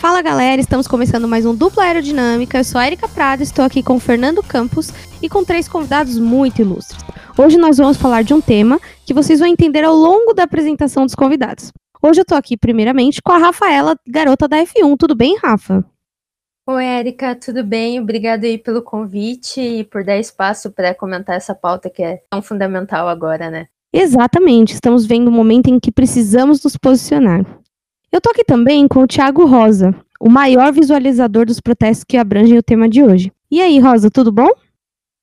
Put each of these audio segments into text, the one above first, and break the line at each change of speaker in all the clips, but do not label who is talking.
Fala galera, estamos começando mais um Dupla Aerodinâmica. Eu sou a Erika Prada, estou aqui com o Fernando Campos e com três convidados muito ilustres. Hoje nós vamos falar de um tema que vocês vão entender ao longo da apresentação dos convidados. Hoje eu tô aqui primeiramente com a Rafaela, garota da F1. Tudo bem, Rafa?
Oi, Erika, tudo bem? Obrigada aí pelo convite e por dar espaço para comentar essa pauta que é tão fundamental agora, né?
Exatamente, estamos vendo um momento em que precisamos nos posicionar. Eu tô aqui também com o Thiago Rosa, o maior visualizador dos protestos que abrangem o tema de hoje. E aí, Rosa, tudo bom?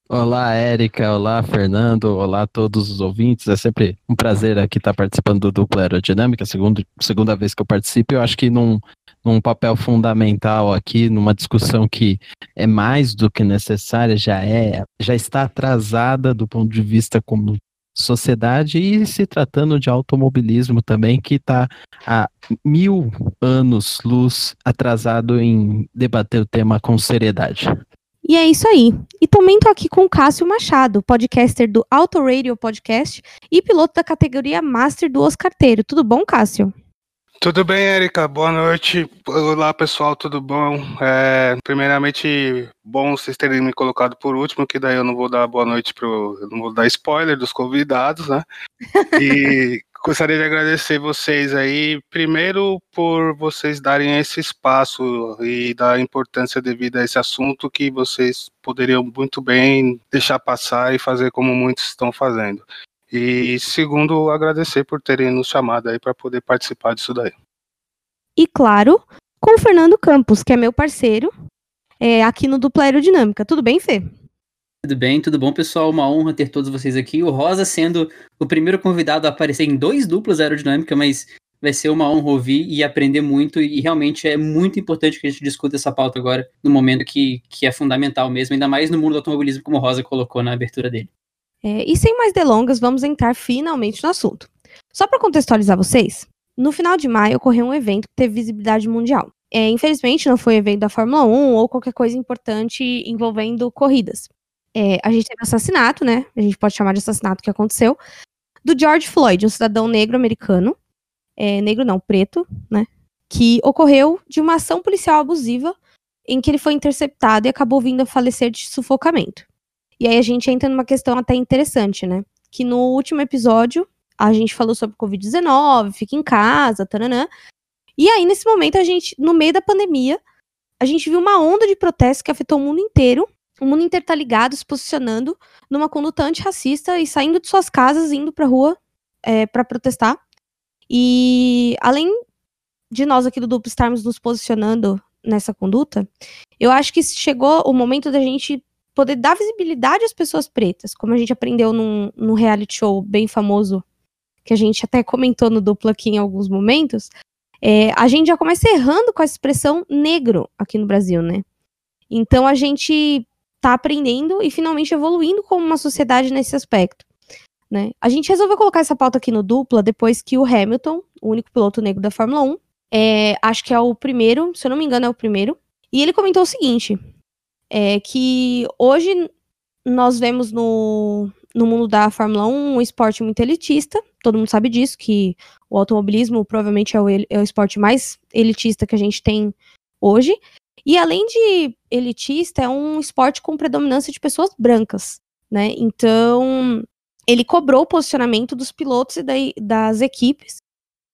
Olá, Érica. Olá, Fernando. Olá a todos os ouvintes. É sempre um prazer aqui estar participando do Dupla Aerodinâmica, segundo, segunda vez que eu participo. Eu acho que num, num papel fundamental aqui, numa discussão que é mais do que necessária, já é, já está atrasada do ponto de vista como sociedade e se tratando de automobilismo também, que está há mil anos luz atrasado em debater o tema com seriedade.
E é isso aí. E também tô aqui com o Cássio Machado, podcaster do Auto Radio Podcast e piloto da categoria Master do Oscarteiro. Tudo bom, Cássio?
Tudo bem, Erika? Boa noite. Olá, pessoal, tudo bom? É, primeiramente, bom vocês terem me colocado por último, que daí eu não vou dar boa noite pro. Eu não vou dar spoiler dos convidados, né? E gostaria de agradecer vocês aí, primeiro por vocês darem esse espaço e dar importância devida a esse assunto que vocês poderiam muito bem deixar passar e fazer como muitos estão fazendo. E segundo, agradecer por terem nos chamado aí para poder participar disso daí.
E claro, com o Fernando Campos, que é meu parceiro, é, aqui no Dupla Aerodinâmica. Tudo bem, Fê?
Tudo bem, tudo bom, pessoal? Uma honra ter todos vocês aqui. O Rosa sendo o primeiro convidado a aparecer em dois duplas aerodinâmica, mas vai ser uma honra ouvir e aprender muito. E realmente é muito importante que a gente discuta essa pauta agora, no momento que, que é fundamental mesmo, ainda mais no mundo do automobilismo, como o Rosa colocou na abertura dele.
É, e sem mais delongas, vamos entrar finalmente no assunto. Só para contextualizar vocês, no final de maio ocorreu um evento que teve visibilidade mundial. É, infelizmente não foi evento da Fórmula 1 ou qualquer coisa importante envolvendo corridas. É, a gente teve assassinato, né? A gente pode chamar de assassinato que aconteceu, do George Floyd, um cidadão negro americano, é, negro não, preto, né? Que ocorreu de uma ação policial abusiva em que ele foi interceptado e acabou vindo a falecer de sufocamento. E aí a gente entra numa questão até interessante, né? Que no último episódio a gente falou sobre Covid-19, fica em casa, taranã. E aí, nesse momento, a gente, no meio da pandemia, a gente viu uma onda de protestos que afetou o mundo inteiro. O mundo inteiro tá ligado, se posicionando numa conduta antirracista e saindo de suas casas, indo pra rua é, para protestar. E além de nós aqui do Duplo estarmos nos posicionando nessa conduta, eu acho que chegou o momento da gente poder dar visibilidade às pessoas pretas, como a gente aprendeu num, num reality show bem famoso, que a gente até comentou no duplo aqui em alguns momentos, é, a gente já começa errando com a expressão negro aqui no Brasil, né? Então a gente tá aprendendo e finalmente evoluindo como uma sociedade nesse aspecto. Né? A gente resolveu colocar essa pauta aqui no dupla depois que o Hamilton, o único piloto negro da Fórmula 1, é, acho que é o primeiro, se eu não me engano, é o primeiro. E ele comentou o seguinte: é que hoje nós vemos no, no mundo da Fórmula 1 um esporte muito elitista, todo mundo sabe disso, que o automobilismo provavelmente é o, é o esporte mais elitista que a gente tem hoje. E além de elitista, é um esporte com predominância de pessoas brancas, né? Então, ele cobrou o posicionamento dos pilotos e da, das equipes,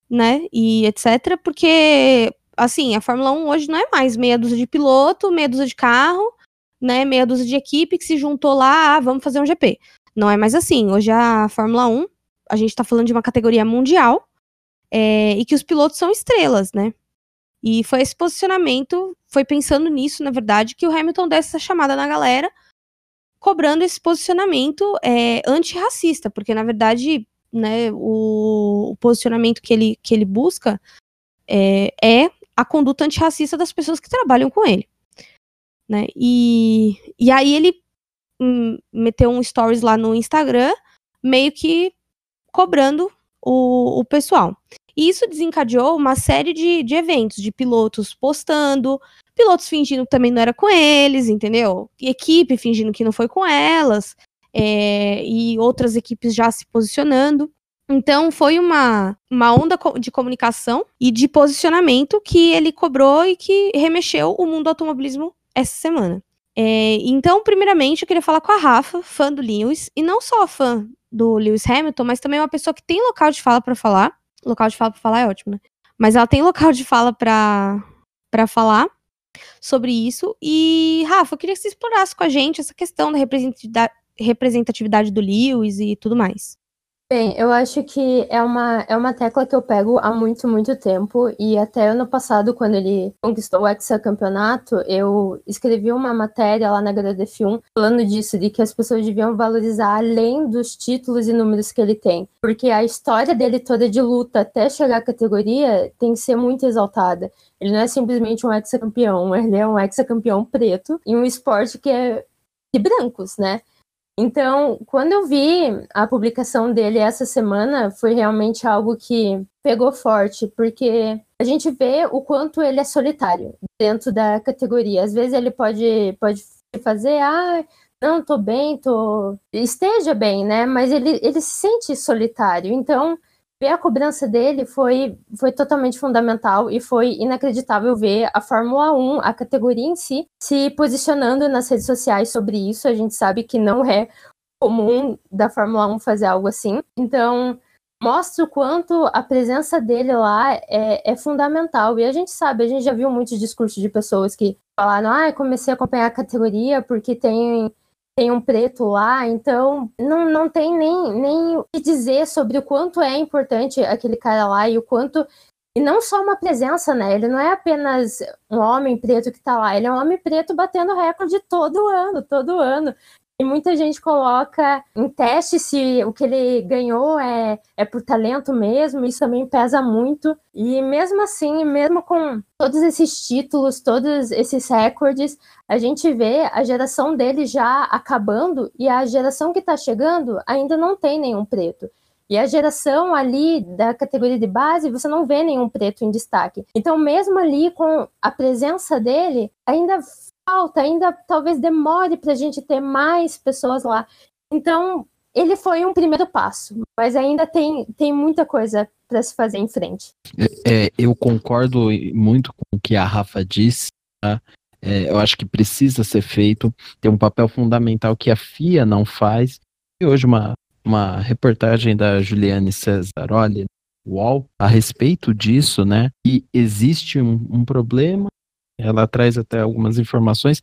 né? E etc. Porque, assim, a Fórmula 1 hoje não é mais meia dúzia de piloto, meia dúzia de carro, né, meia dúzia de equipe que se juntou lá, ah, vamos fazer um GP. Não é mais assim. Hoje a Fórmula 1, a gente tá falando de uma categoria mundial, é, e que os pilotos são estrelas, né? E foi esse posicionamento, foi pensando nisso, na verdade, que o Hamilton deu essa chamada na galera, cobrando esse posicionamento é, antirracista, porque na verdade, né, o, o, posicionamento que ele, que ele busca é, é a conduta antirracista das pessoas que trabalham com ele né? E, e aí ele hum, meteu um stories lá no Instagram, meio que cobrando o, o pessoal. E isso desencadeou uma série de, de eventos, de pilotos postando, pilotos fingindo que também não era com eles, entendeu? E equipe fingindo que não foi com elas, é, e outras equipes já se posicionando. Então foi uma, uma onda de comunicação e de posicionamento que ele cobrou e que remexeu o mundo do automobilismo essa semana. É, então, primeiramente, eu queria falar com a Rafa, fã do Lewis, e não só fã do Lewis Hamilton, mas também uma pessoa que tem local de fala para falar. Local de fala para falar é ótimo, né? Mas ela tem local de fala para falar sobre isso. E, Rafa, eu queria que você explorasse com a gente essa questão da representatividade do Lewis e tudo mais.
Bem, eu acho que é uma, é uma tecla que eu pego há muito, muito tempo. E até ano passado, quando ele conquistou o hexacampeonato, eu escrevi uma matéria lá na HDF1 falando disso, de que as pessoas deviam valorizar além dos títulos e números que ele tem. Porque a história dele toda de luta até chegar à categoria tem que ser muito exaltada. Ele não é simplesmente um hexacampeão, ele é um hexacampeão preto em um esporte que é de brancos, né? Então, quando eu vi a publicação dele essa semana, foi realmente algo que pegou forte, porque a gente vê o quanto ele é solitário dentro da categoria. Às vezes ele pode, pode fazer, ah, não, tô bem, tô. Esteja bem, né? Mas ele, ele se sente solitário. Então, ver a cobrança dele foi, foi totalmente fundamental e foi inacreditável ver a Fórmula 1, a categoria em si, se posicionando nas redes sociais sobre isso. A gente sabe que não é comum da Fórmula 1 fazer algo assim. Então, mostra o quanto a presença dele lá é, é, fundamental. E a gente sabe, a gente já viu muitos discursos de pessoas que falaram: ah, comecei a acompanhar a categoria porque tem tem um preto lá, então não, não tem nem, nem o que dizer sobre o quanto é importante aquele cara lá e o quanto. E não só uma presença, né? Ele não é apenas um homem preto que tá lá, ele é um homem preto batendo recorde todo ano, todo ano. E muita gente coloca em teste se o que ele ganhou é, é por talento mesmo, isso também pesa muito. E mesmo assim, mesmo com todos esses títulos, todos esses recordes, a gente vê a geração dele já acabando e a geração que está chegando ainda não tem nenhum preto. E a geração ali da categoria de base, você não vê nenhum preto em destaque. Então, mesmo ali com a presença dele, ainda falta, ainda talvez demore para a gente ter mais pessoas lá. Então, ele foi um primeiro passo, mas ainda tem, tem muita coisa para se fazer em frente.
É, é, eu concordo muito com o que a Rafa disse. Tá? É, eu acho que precisa ser feito. Tem um papel fundamental que a FIA não faz. E hoje uma, uma reportagem da Juliane Cesaroli, UOL, a respeito disso, né? E existe um, um problema ela traz até algumas informações.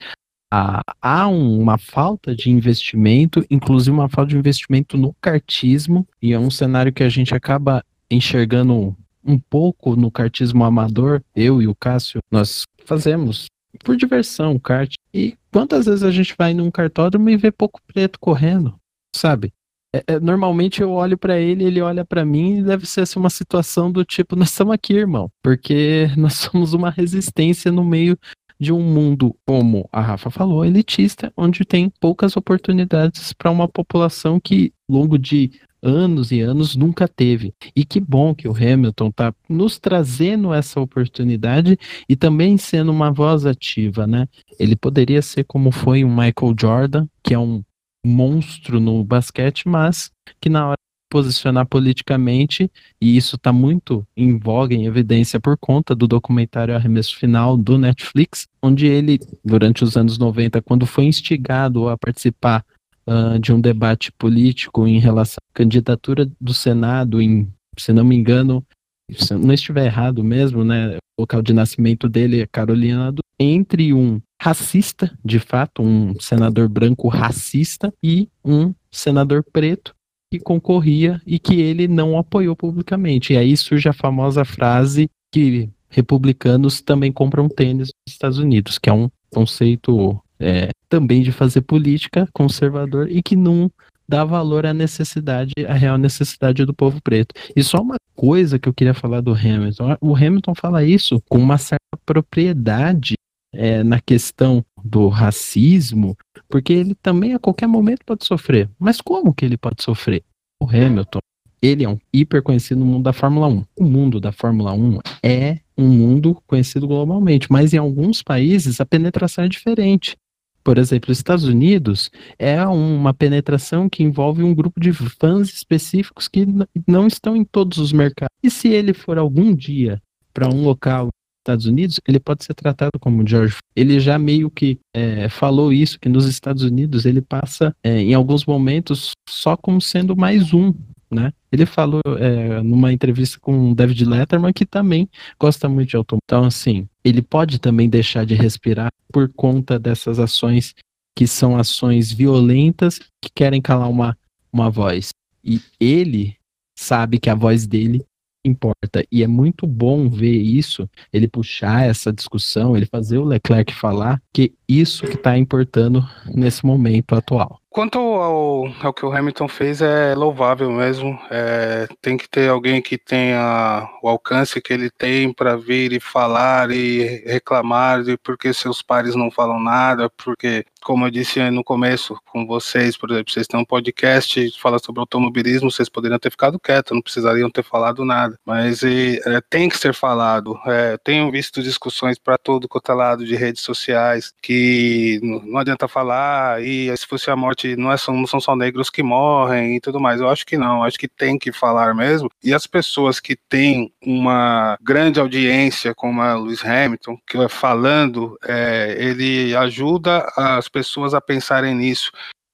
Há, há uma falta de investimento, inclusive uma falta de investimento no kartismo, e é um cenário que a gente acaba enxergando um pouco no kartismo amador. Eu e o Cássio, nós fazemos por diversão kart. E quantas vezes a gente vai num cartódromo e vê pouco preto correndo, sabe? É, é, normalmente eu olho para ele, ele olha para mim e deve ser assim, uma situação do tipo, nós estamos aqui, irmão, porque nós somos uma resistência no meio de um mundo, como a Rafa falou, elitista, onde tem poucas oportunidades para uma população que, longo de anos e anos, nunca teve. E que bom que o Hamilton está nos trazendo essa oportunidade e também sendo uma voz ativa, né? Ele poderia ser como foi o Michael Jordan, que é um monstro no basquete, mas que na hora de posicionar politicamente, e isso está muito em voga, em evidência por conta do documentário Arremesso Final do Netflix, onde ele, durante os anos 90, quando foi instigado a participar uh, de um debate político em relação à candidatura do Senado em, se não me engano, se não estiver errado mesmo, né, o local de nascimento dele é Carolina do entre um racista, de fato, um senador branco racista e um senador preto que concorria e que ele não apoiou publicamente. E aí surge a famosa frase que republicanos também compram tênis nos Estados Unidos, que é um conceito é, também de fazer política conservador e que não dá valor à necessidade, à real necessidade do povo preto. E só uma coisa que eu queria falar do Hamilton. O Hamilton fala isso com uma certa propriedade é, na questão do racismo, porque ele também a qualquer momento pode sofrer. Mas como que ele pode sofrer? O Hamilton, ele é um hiper conhecido no mundo da Fórmula 1. O mundo da Fórmula 1 é um mundo conhecido globalmente, mas em alguns países a penetração é diferente. Por exemplo, os Estados Unidos é uma penetração que envolve um grupo de fãs específicos que não estão em todos os mercados. E se ele for algum dia para um local Estados Unidos, ele pode ser tratado como George. Ele já meio que é, falou isso, que nos Estados Unidos ele passa, é, em alguns momentos, só como sendo mais um né? Ele falou é, numa entrevista com o David Letterman que também gosta muito de automóvel. Então, assim, ele pode também deixar de respirar por conta dessas ações que são ações violentas que querem calar uma, uma voz. E ele sabe que a voz dele importa. E é muito bom ver isso, ele puxar essa discussão, ele fazer o Leclerc falar que isso que está importando nesse momento atual.
Quanto ao, ao, que o Hamilton fez, é louvável mesmo. É, tem que ter alguém que tenha o alcance que ele tem para vir e falar e reclamar de porque seus pares não falam nada, porque, como eu disse no começo com vocês, por exemplo, vocês têm um podcast fala sobre automobilismo, vocês poderiam ter ficado quietos, não precisariam ter falado nada. Mas e, é, tem que ser falado. É, tenho visto discussões para todo quanto é lado de redes sociais que não, adianta falar e se fosse a morte não, é, são, não são só negros que morrem e tudo mais. Eu acho que não, acho que tem que falar mesmo. E as pessoas que têm uma grande audiência, como a Lewis Hamilton, que é falando, é, ele ajuda as pessoas a pensarem nisso.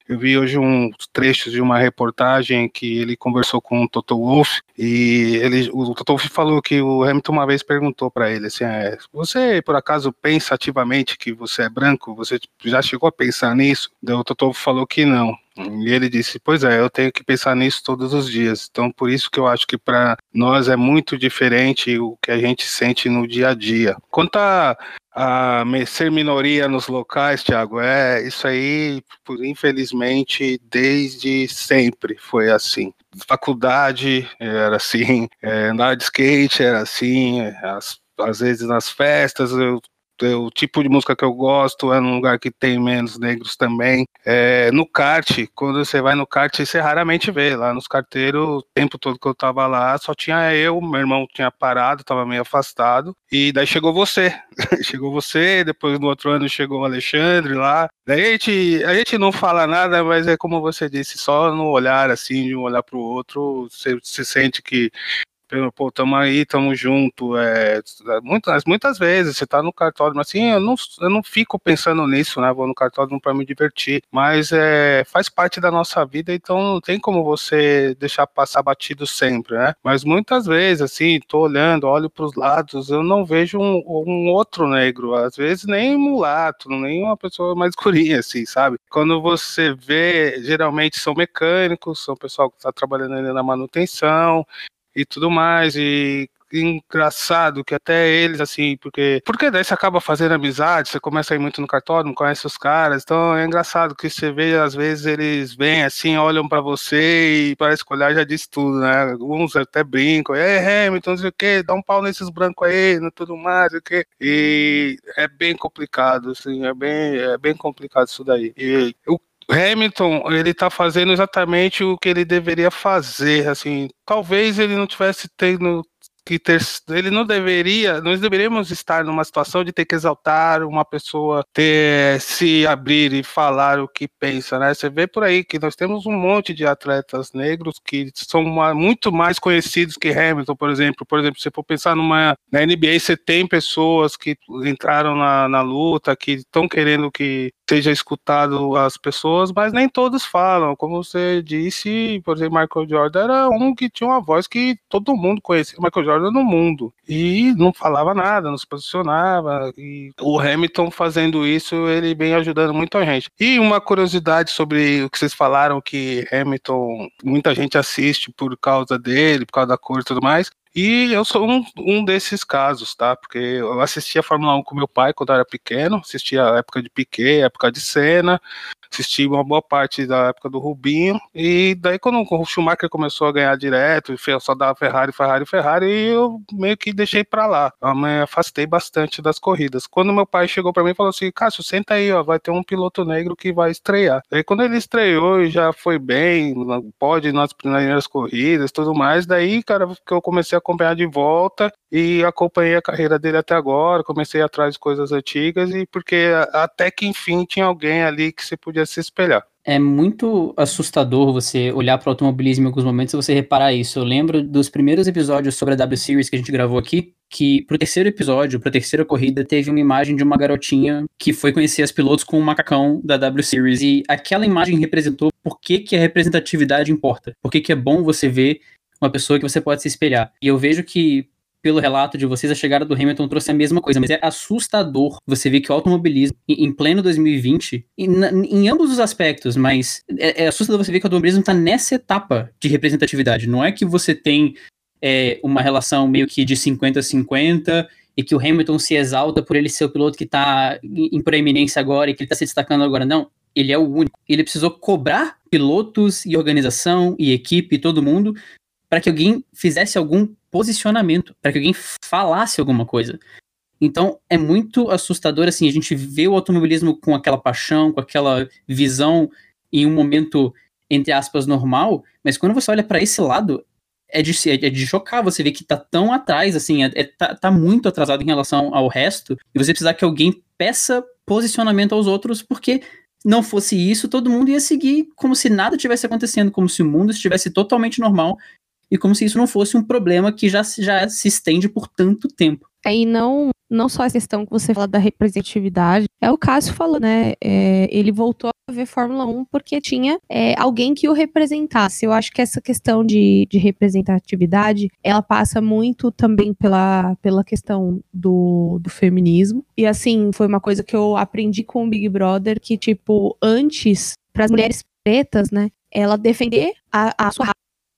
Eu vi hoje um trecho de uma reportagem que ele conversou com o Toto Wolff e ele, o Toto Wolff falou que o Hamilton uma vez perguntou para ele assim, é, você por acaso pensa ativamente que você é branco? Você já chegou a pensar nisso? o Toto Wolff falou que não. E ele disse: Pois é, eu tenho que pensar nisso todos os dias. Então, por isso que eu acho que para nós é muito diferente o que a gente sente no dia a dia. Quanto a a ser minoria nos locais, Thiago, é isso aí, infelizmente, desde sempre foi assim. Faculdade era assim, é, andar de skate era assim, as, às vezes nas festas eu o tipo de música que eu gosto é num lugar que tem menos negros também. É, no kart, quando você vai no kart, você raramente vê. Lá nos carteiros, o tempo todo que eu tava lá, só tinha eu, meu irmão tinha parado, tava meio afastado, e daí chegou você. chegou você, depois no outro ano chegou o Alexandre lá. Daí a gente, a gente não fala nada, mas é como você disse, só no olhar, assim, de um olhar pro outro, você se sente que pô, tamo aí, tamo junto. É, muitas, muitas vezes você tá no cartório, mas assim, eu não, eu não fico pensando nisso, né? Vou no cartório para me divertir, mas é, faz parte da nossa vida, então não tem como você deixar passar batido sempre, né? Mas muitas vezes, assim, tô olhando, olho para os lados, eu não vejo um, um, outro negro, às vezes nem mulato, nem uma pessoa mais escurinha, assim, sabe? Quando você vê, geralmente são mecânicos, são pessoal que está trabalhando ainda na manutenção, e tudo mais. E engraçado que até eles, assim, porque. Porque daí você acaba fazendo amizade, você começa a ir muito no cartório, conhece os caras. Então é engraçado que você vê, às vezes, eles vêm assim, olham para você e parece que olhar já diz tudo, né? Uns até brincam, é Hamilton, não sei o que, dá um pau nesses brancos aí, não tudo mais, o que. E é bem complicado, assim, é bem, é bem complicado isso daí. E o Hamilton, ele tá fazendo exatamente o que ele deveria fazer, assim, talvez ele não tivesse tendo que ter, ele não deveria, nós deveríamos estar numa situação de ter que exaltar uma pessoa, ter se abrir e falar o que pensa, né? Você vê por aí que nós temos um monte de atletas negros que são uma, muito mais conhecidos que Hamilton, por exemplo. Por exemplo, se for pensar numa na NBA, você tem pessoas que entraram na, na luta, que estão querendo que seja escutado as pessoas, mas nem todos falam. Como você disse, por exemplo, Michael Jordan era um que tinha uma voz que todo mundo conhecia. Michael Jordan no mundo. E não falava nada, não se posicionava. E o Hamilton fazendo isso, ele vem ajudando muita gente. E uma curiosidade sobre o que vocês falaram, que Hamilton, muita gente assiste por causa dele, por causa da cor e tudo mais. E eu sou um, um desses casos, tá? Porque eu assistia a Fórmula 1 com meu pai quando eu era pequeno, assistia a época de Piquet, época de Senna, assisti uma boa parte da época do Rubinho, e daí quando o Schumacher começou a ganhar direto, só dava Ferrari, Ferrari, Ferrari, eu meio que deixei pra lá. Eu me afastei bastante das corridas. Quando meu pai chegou pra mim e falou assim, Cássio, senta aí, ó, vai ter um piloto negro que vai estrear. Aí quando ele estreou e já foi bem, pode nas primeiras corridas, tudo mais, daí, cara, que eu comecei a acompanhar de volta e acompanhei a carreira dele até agora, comecei atrás de coisas antigas e porque até que enfim tinha alguém ali que você podia se espelhar.
É muito assustador você olhar para o automobilismo em alguns momentos e você reparar isso. Eu lembro dos primeiros episódios sobre a W Series que a gente gravou aqui, que pro terceiro episódio, pra terceira corrida, teve uma imagem de uma garotinha que foi conhecer as pilotos com um macacão da W Series. E aquela imagem representou por que, que a representatividade importa. Por que, que é bom você ver uma pessoa que você pode se espelhar. E eu vejo que pelo relato de vocês, a chegada do Hamilton trouxe a mesma coisa, mas é assustador você ver que o automobilismo, em pleno 2020, em, em ambos os aspectos, mas é, é, assustador você ver que o automobilismo está nessa etapa de representatividade. Não é que você tem é, uma relação meio que de 50-50 e que o Hamilton se exalta por ele ser o piloto que está em proeminência agora e que ele está se destacando agora. Não, ele é o único. Ele precisou cobrar pilotos e organização e equipe e todo mundo para que alguém fizesse algum posicionamento, para que alguém falasse alguma coisa. Então é muito assustador assim a gente vê o automobilismo com aquela paixão, com aquela visão em um momento entre aspas normal, mas quando você olha para esse lado é de, é de chocar você ver que tá tão atrás assim, é, é, tá, tá muito atrasado em relação ao resto e você precisar que alguém peça posicionamento aos outros porque não fosse isso, todo mundo ia seguir como se nada tivesse acontecendo, como se o mundo estivesse totalmente normal e como se isso não fosse um problema que já, já se estende por tanto tempo.
É, e não, não só a questão que você fala da representatividade, é o Cássio falou, né? É, ele voltou a ver Fórmula 1 porque tinha é, alguém que o representasse. Eu acho que essa questão de, de representatividade, ela passa muito também pela, pela questão do, do feminismo. E assim, foi uma coisa que eu aprendi com o Big Brother, que, tipo, antes, para as mulheres pretas, né? Ela defender a, a sua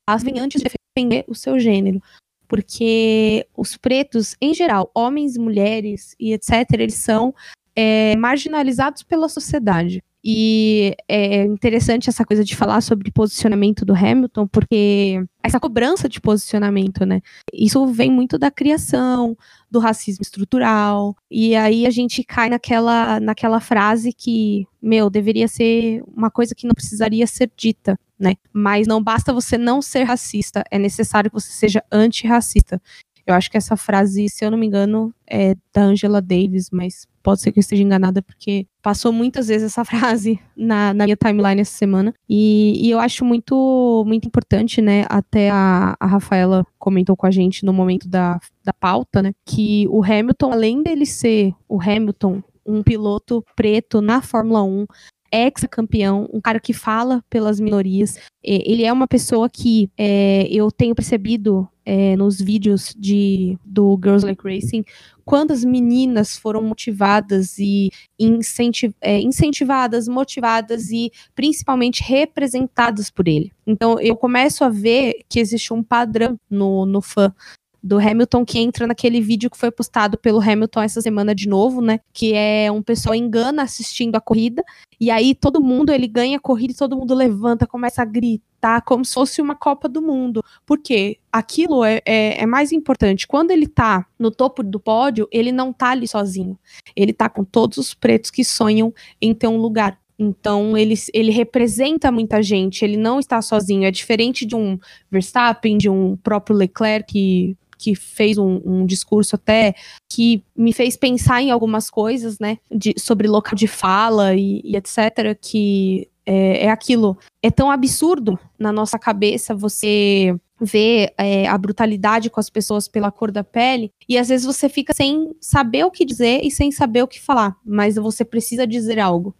raça antes de defender o seu gênero. Porque os pretos, em geral, homens, mulheres e etc., eles são é, marginalizados pela sociedade. E é interessante essa coisa de falar sobre posicionamento do Hamilton, porque essa cobrança de posicionamento, né? Isso vem muito da criação, do racismo estrutural. E aí a gente cai naquela, naquela frase que, meu, deveria ser uma coisa que não precisaria ser dita, né? Mas não basta você não ser racista, é necessário que você seja antirracista. Eu acho que essa frase, se eu não me engano, é da Angela Davis, mas pode ser que eu esteja enganada, porque passou muitas vezes essa frase na, na minha timeline essa semana. E, e, eu acho muito, muito importante, né? Até a, a Rafaela comentou com a gente no momento da, da pauta, né? Que o Hamilton, além dele ser o Hamilton, um piloto preto na Fórmula 1, ex-campeão, um cara que fala pelas minorias. Ele é uma pessoa que é, eu tenho percebido é, nos vídeos de, do Girls Like Racing quantas meninas foram motivadas e incentiv é, incentivadas, motivadas e principalmente representadas por ele. Então eu começo a ver que existe um padrão no, no fã do Hamilton que entra naquele vídeo que foi postado pelo Hamilton essa semana de novo, né? Que é um pessoal engana assistindo a corrida e aí todo mundo ele ganha a corrida e todo mundo levanta, começa a gritar como se fosse uma Copa do Mundo. Porque aquilo é, é, é mais importante. Quando ele tá no topo do pódio, ele não tá ali sozinho. Ele tá com todos os pretos que sonham em ter um lugar. Então ele, ele representa muita gente, ele não está sozinho. É diferente de um Verstappen, de um próprio Leclerc que que fez um, um, discurso até que me fez pensar em algumas coisas, né, de, sobre local de fala e, e etc, que é, é, aquilo. É tão absurdo na nossa cabeça você ver é, a brutalidade com as pessoas pela cor da pele e às vezes você fica sem saber o que dizer e sem saber o que falar, mas você precisa dizer algo.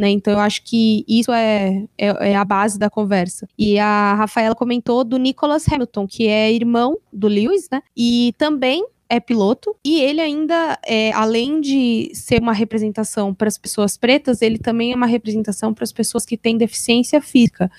Né? Então eu acho que isso é, é, é, a base da conversa. E a Rafaela comentou do Nicholas Hamilton, que é irmão do Lewis, né? E também é piloto e ele ainda, é, além de ser uma representação para as pessoas pretas, ele também é uma representação para as pessoas que têm deficiência física.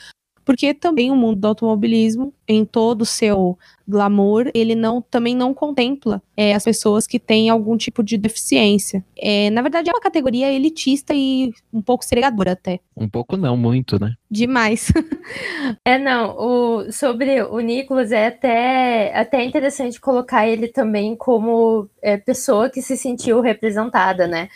Porque também o mundo do automobilismo, em todo o seu glamour, ele não também não contempla é, as pessoas que têm algum tipo de deficiência. É, na verdade, é uma categoria elitista e um pouco segregadora até.
Um pouco não, muito, né?
Demais.
é, não, o, sobre o Nicolas é até, até interessante colocar ele também como é, pessoa que se sentiu representada, né?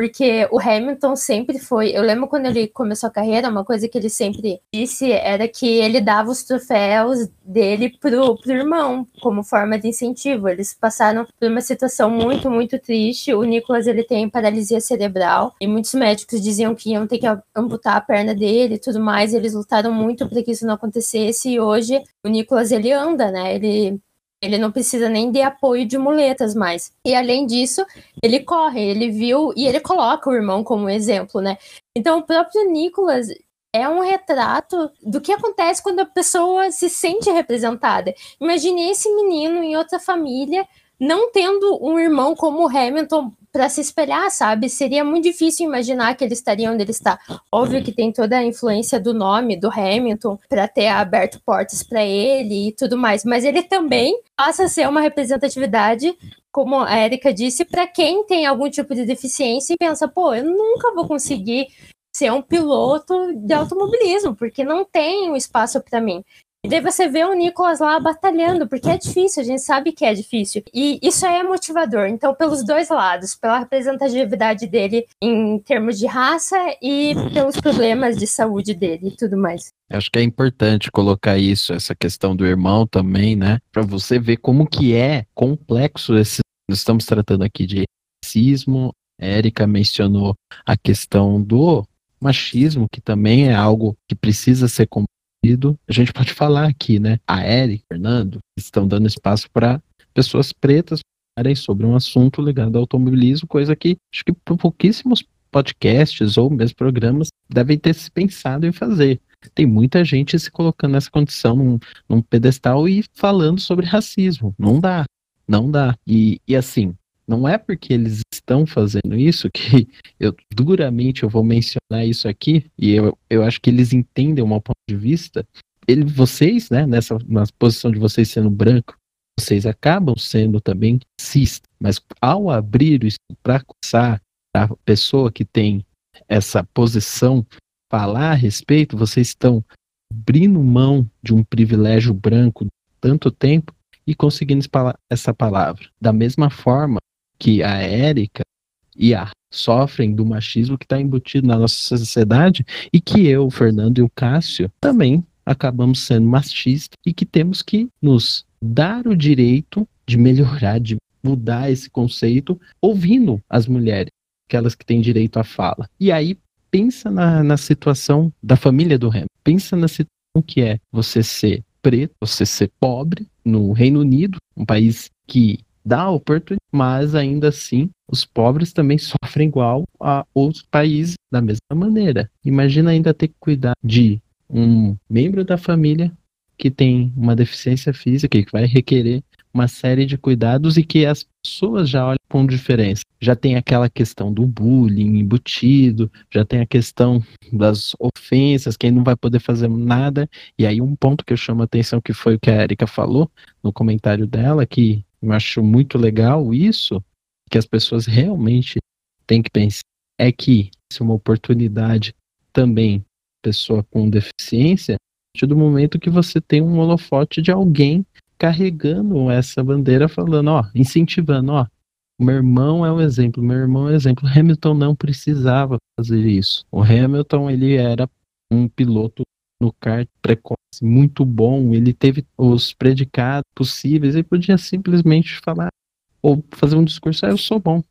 Porque o Hamilton sempre foi. Eu lembro quando ele começou a carreira, uma coisa que ele sempre disse era que ele dava os troféus dele pro, pro irmão, como forma de incentivo. Eles passaram por uma situação muito, muito triste. O Nicolas ele tem paralisia cerebral e muitos médicos diziam que iam ter que amputar a perna dele e tudo mais. Eles lutaram muito para que isso não acontecesse. E hoje o Nicolas ele anda, né? Ele ele não precisa nem de apoio de muletas mais. E além disso, ele corre, ele viu e ele coloca o irmão como exemplo, né? Então o próprio Nicolas é um retrato do que acontece quando a pessoa se sente representada. Imagine esse menino em outra família, não tendo um irmão como o Hamilton para se espelhar, sabe? Seria muito difícil imaginar que ele estaria onde ele está. Óbvio que tem toda a influência do nome do Hamilton para ter aberto portas para ele e tudo mais, mas ele também passa a ser uma representatividade, como a Erika disse, para quem tem algum tipo de deficiência e pensa, pô, eu nunca vou conseguir ser um piloto de automobilismo, porque não tem um espaço para mim. E daí você vê o Nicolas lá batalhando, porque é difícil, a gente sabe que é difícil. E isso é motivador. Então, pelos dois lados, pela representatividade dele em termos de raça e pelos problemas de saúde dele e tudo mais.
Acho que é importante colocar isso, essa questão do irmão também, né? Para você ver como que é complexo esse. Nós estamos tratando aqui de racismo. A Érica mencionou a questão do machismo, que também é algo que precisa ser a gente pode falar aqui, né? A Eric, Fernando, estão dando espaço para pessoas pretas falarem sobre um assunto ligado ao automobilismo, coisa que acho que pouquíssimos podcasts ou mesmo programas devem ter se pensado em fazer. Tem muita gente se colocando nessa condição num, num pedestal e falando sobre racismo. Não dá, não dá. E, e assim, não é porque eles estão fazendo isso que eu duramente eu vou mencionar isso aqui e eu, eu acho que eles entendem o meu ponto de vista. Ele, vocês, né, nessa na posição de vocês sendo branco, vocês acabam sendo também cis, mas ao abrir isso para a pessoa que tem essa posição falar a respeito, vocês estão abrindo mão de um privilégio branco tanto tempo e conseguindo essa palavra. Da mesma forma, que a Érica e a sofrem do machismo que está embutido na nossa sociedade e que eu, o Fernando e o Cássio também acabamos sendo machistas e que temos que nos dar o direito de melhorar, de mudar esse conceito, ouvindo as mulheres, aquelas que têm direito à fala. E aí, pensa na, na situação da família do Hamilton. Pensa na situação que é você ser preto, você ser pobre no Reino Unido, um país que dá oportunidade, mas ainda assim os pobres também sofrem igual a outros países da mesma maneira. Imagina ainda ter que cuidar de um membro da família que tem uma deficiência física e que vai requerer uma série de cuidados e que as pessoas já olham com diferença. Já tem aquela questão do bullying embutido, já tem a questão das ofensas, quem não vai poder fazer nada. E aí um ponto que eu chamo a atenção que foi o que a Erika falou no comentário dela, que eu acho muito legal isso, que as pessoas realmente têm que pensar, é que isso é uma oportunidade também, pessoa com deficiência, a partir do momento que você tem um holofote de alguém carregando essa bandeira, falando, ó, incentivando, ó, meu irmão é um exemplo, meu irmão é um exemplo. Hamilton não precisava fazer isso. O Hamilton, ele era um piloto no kart precoce muito bom, ele teve os predicados possíveis, ele podia simplesmente falar ou fazer um discurso, ah, eu sou bom.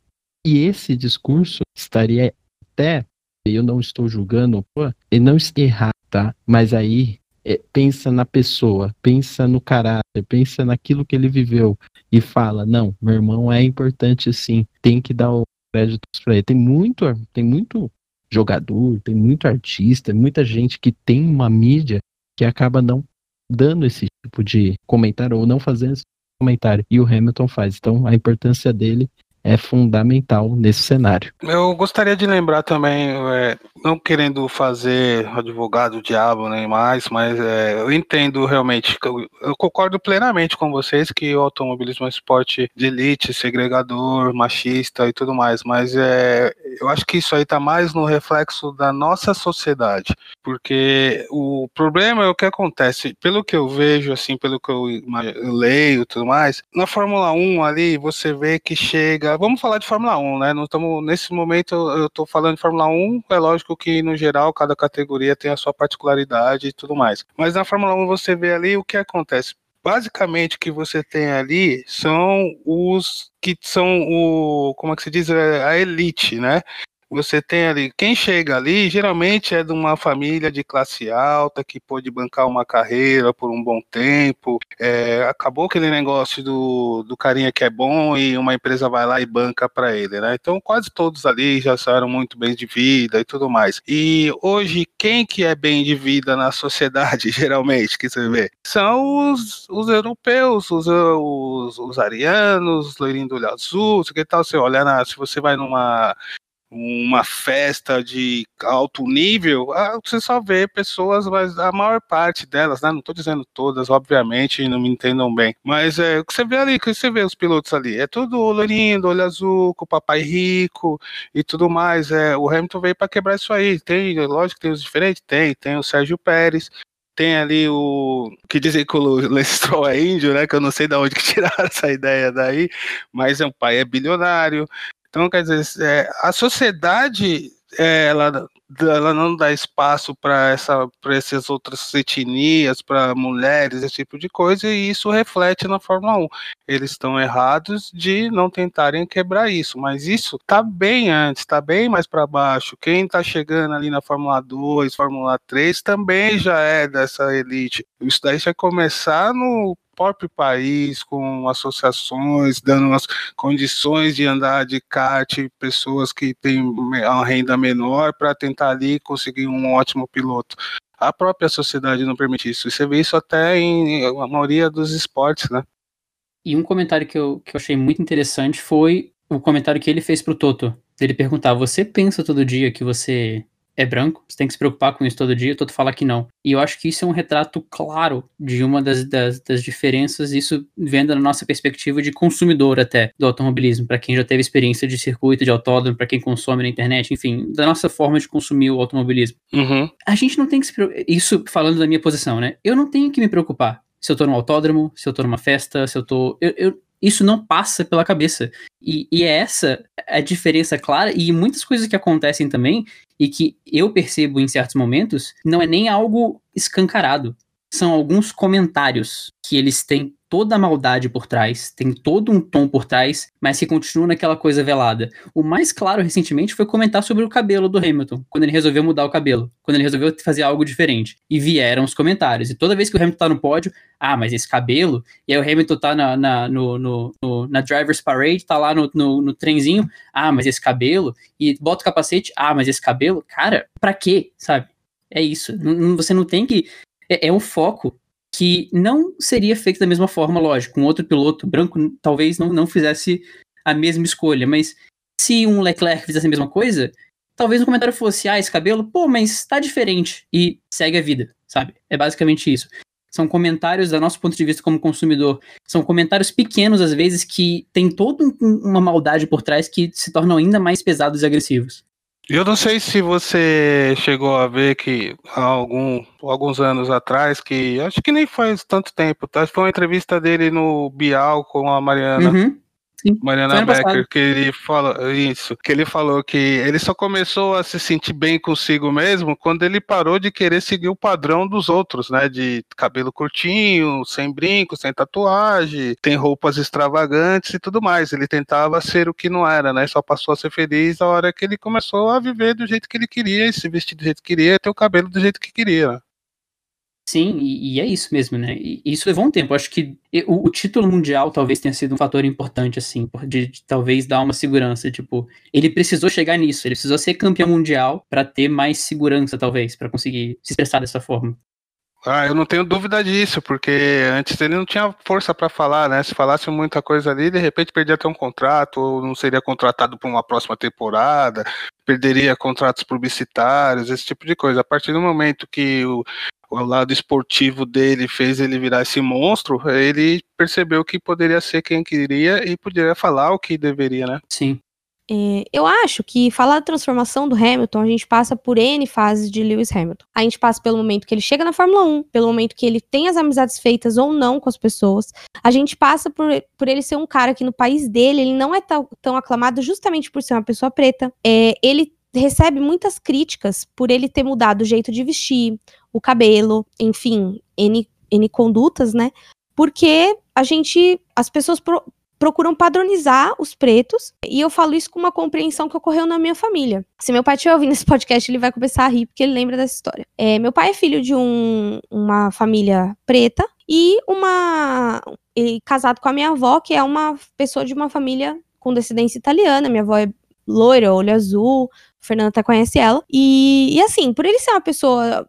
E esse discurso estaria até, eu não estou julgando, pô, ele não está errado, tá? Mas aí é, pensa na pessoa, pensa no caráter, pensa naquilo que ele viveu e fala, não, meu irmão é importante sim, tem que dar o crédito para ele. Tem muito, tem muito jogador, tem muito artista, muita gente que tem uma mídia que acaba não dando esse tipo de comentário ou não fazendo esse comentário. E o Hamilton faz. Então a importância dele é fundamental nesse cenário.
Eu gostaria de lembrar também, é, não querendo fazer advogado diabo nem mais, mas é, eu entendo realmente, eu, eu, concordo plenamente com vocês que o automobilismo é um esporte de elite, segregador, machista e tudo mais, mas é, eu acho que isso aí está mais no reflexo da nossa sociedade, porque o problema é o que acontece, pelo que eu vejo, assim, pelo que eu, eu leio e tudo mais, na Fórmula 1 ali você vê que chega vamos falar de Fórmula 1, né? Não estamos nesse momento eu estou falando de Fórmula 1, é lógico que no geral cada categoria tem a sua particularidade e tudo mais. Mas na Fórmula 1 você vê ali o que acontece. Basicamente o que você tem ali são os que são o, como é que se diz, é, a elite, né? Você tem ali, quem chega ali geralmente é de uma família de classe alta que pôde bancar uma carreira por um bom tempo. É, acabou aquele negócio do, do carinha que é bom e uma empresa vai lá e banca para ele, né? Então quase todos ali já saíram muito bem de vida e tudo mais. E hoje quem que é bem de vida na sociedade geralmente que você vê são os, os europeus, os, os, os arianos, loirinho do olho azul, que tal você olhar na, se você vai numa uma festa de alto nível, ah, você só vê pessoas, mas a maior parte delas, né? Não estou dizendo todas, obviamente, não me entendam bem. Mas é o que você vê ali, o que você vê os pilotos ali. É tudo loirinho, olho azul, com o papai rico e tudo mais. É, o Hamilton veio para quebrar isso aí. Tem, lógico que tem os diferentes, tem, tem o Sérgio Pérez, tem ali o que dizem que o Lestro é índio, né? Que eu não sei de onde que tiraram essa ideia daí, mas é um pai é bilionário. Então, quer dizer, é, a sociedade é, ela, ela não dá espaço para essa, essas outras etnias, para mulheres, esse tipo de coisa, e isso reflete na Fórmula 1. Eles estão errados de não tentarem quebrar isso, mas isso está bem antes, está bem mais para baixo. Quem está chegando ali na Fórmula 2, Fórmula 3 também já é dessa elite. Isso daí vai começar no próprio país, com associações, dando as condições de andar de kart, pessoas que têm uma renda menor, para tentar ali conseguir um ótimo piloto. A própria sociedade não permite isso. E você vê isso até em a maioria dos esportes, né?
E um comentário que eu, que eu achei muito interessante foi o comentário que ele fez pro Toto. Ele perguntar: Você pensa todo dia que você é branco, você tem que se preocupar com isso todo dia, todo fala que não. E eu acho que isso é um retrato claro de uma das, das, das diferenças, isso vendo na nossa perspectiva de consumidor até do automobilismo, para quem já teve experiência de circuito, de autódromo, para quem consome na internet, enfim, da nossa forma de consumir o automobilismo.
Uhum.
A gente não tem que se preocupar, isso falando da minha posição, né? Eu não tenho que me preocupar se eu tô no autódromo, se eu tô numa festa, se eu tô. Eu, eu, isso não passa pela cabeça. E, e é essa a diferença clara, e muitas coisas que acontecem também, e que eu percebo em certos momentos, não é nem algo escancarado. São alguns comentários que eles têm toda a maldade por trás, tem todo um tom por trás, mas que continua naquela coisa velada. O mais claro recentemente foi comentar sobre o cabelo do Hamilton, quando ele resolveu mudar o cabelo, quando ele resolveu fazer algo diferente. E vieram os comentários. E toda vez que o Hamilton tá no pódio, ah, mas esse cabelo, e aí o Hamilton tá na, na, no, no, no, na Driver's Parade, tá lá no, no, no trenzinho, ah, mas esse cabelo, e bota o capacete, ah, mas esse cabelo, cara, pra quê, sabe? É isso. você não tem que. É, é um foco que não seria feito da mesma forma, lógico. Um outro piloto branco talvez não, não fizesse a mesma escolha, mas se um Leclerc fizesse a mesma coisa, talvez o comentário fosse: ah, esse cabelo, pô, mas tá diferente. E segue a vida, sabe? É basicamente isso. São comentários, do nosso ponto de vista como consumidor, são comentários pequenos, às vezes, que tem toda uma maldade por trás que se tornam ainda mais pesados e agressivos.
Eu não sei se você chegou a ver que há algum, alguns anos atrás, que acho que nem faz tanto tempo, tá? Foi uma entrevista dele no Bial com a Mariana.
Uhum. Sim,
Mariana Becker, que ele falou isso, que ele falou que ele só começou a se sentir bem consigo mesmo quando ele parou de querer seguir o padrão dos outros, né? De cabelo curtinho, sem brinco, sem tatuagem, tem roupas extravagantes e tudo mais. Ele tentava ser o que não era, né? Só passou a ser feliz a hora que ele começou a viver do jeito que ele queria, se vestir do jeito que queria, ter o cabelo do jeito que queria.
Sim, e, e, é isso mesmo, né? E isso levou um tempo. Acho que o, o, título mundial talvez tenha sido um fator importante, assim, de, de, talvez dar uma segurança. Tipo, ele precisou chegar nisso, ele precisou ser campeão mundial para ter mais segurança, talvez, para conseguir se expressar dessa forma.
Ah, eu não tenho dúvida disso, porque antes ele não tinha força para falar, né? Se falasse muita coisa ali, de repente perdia até um contrato, ou não seria contratado para uma próxima temporada, perderia contratos publicitários, esse tipo de coisa. A partir do momento que o, o lado esportivo dele fez ele virar esse monstro, ele percebeu que poderia ser quem queria e poderia falar o que deveria, né?
Sim.
É, eu acho que falar da transformação do Hamilton, a gente passa por N fases de Lewis Hamilton. A gente passa pelo momento que ele chega na Fórmula 1, pelo momento que ele tem as amizades feitas ou não com as pessoas. A gente passa por, por ele ser um cara que no país dele, ele não é tão, tão aclamado justamente por ser uma pessoa preta. É, ele recebe muitas críticas por ele ter mudado o jeito de vestir, o cabelo, enfim, N, N condutas, né? Porque a gente, as pessoas pro, procuram padronizar os pretos, e eu falo isso com uma compreensão que ocorreu na minha família. Se meu pai estiver ouvindo esse podcast, ele vai começar a rir, porque ele lembra dessa história. É, meu pai é filho de um, uma família preta, e uma. E casado com a minha avó, que é uma pessoa de uma família com descendência italiana. Minha avó é loira, olho azul. Fernanda até conhece ela. E, e assim, por ele ser uma pessoa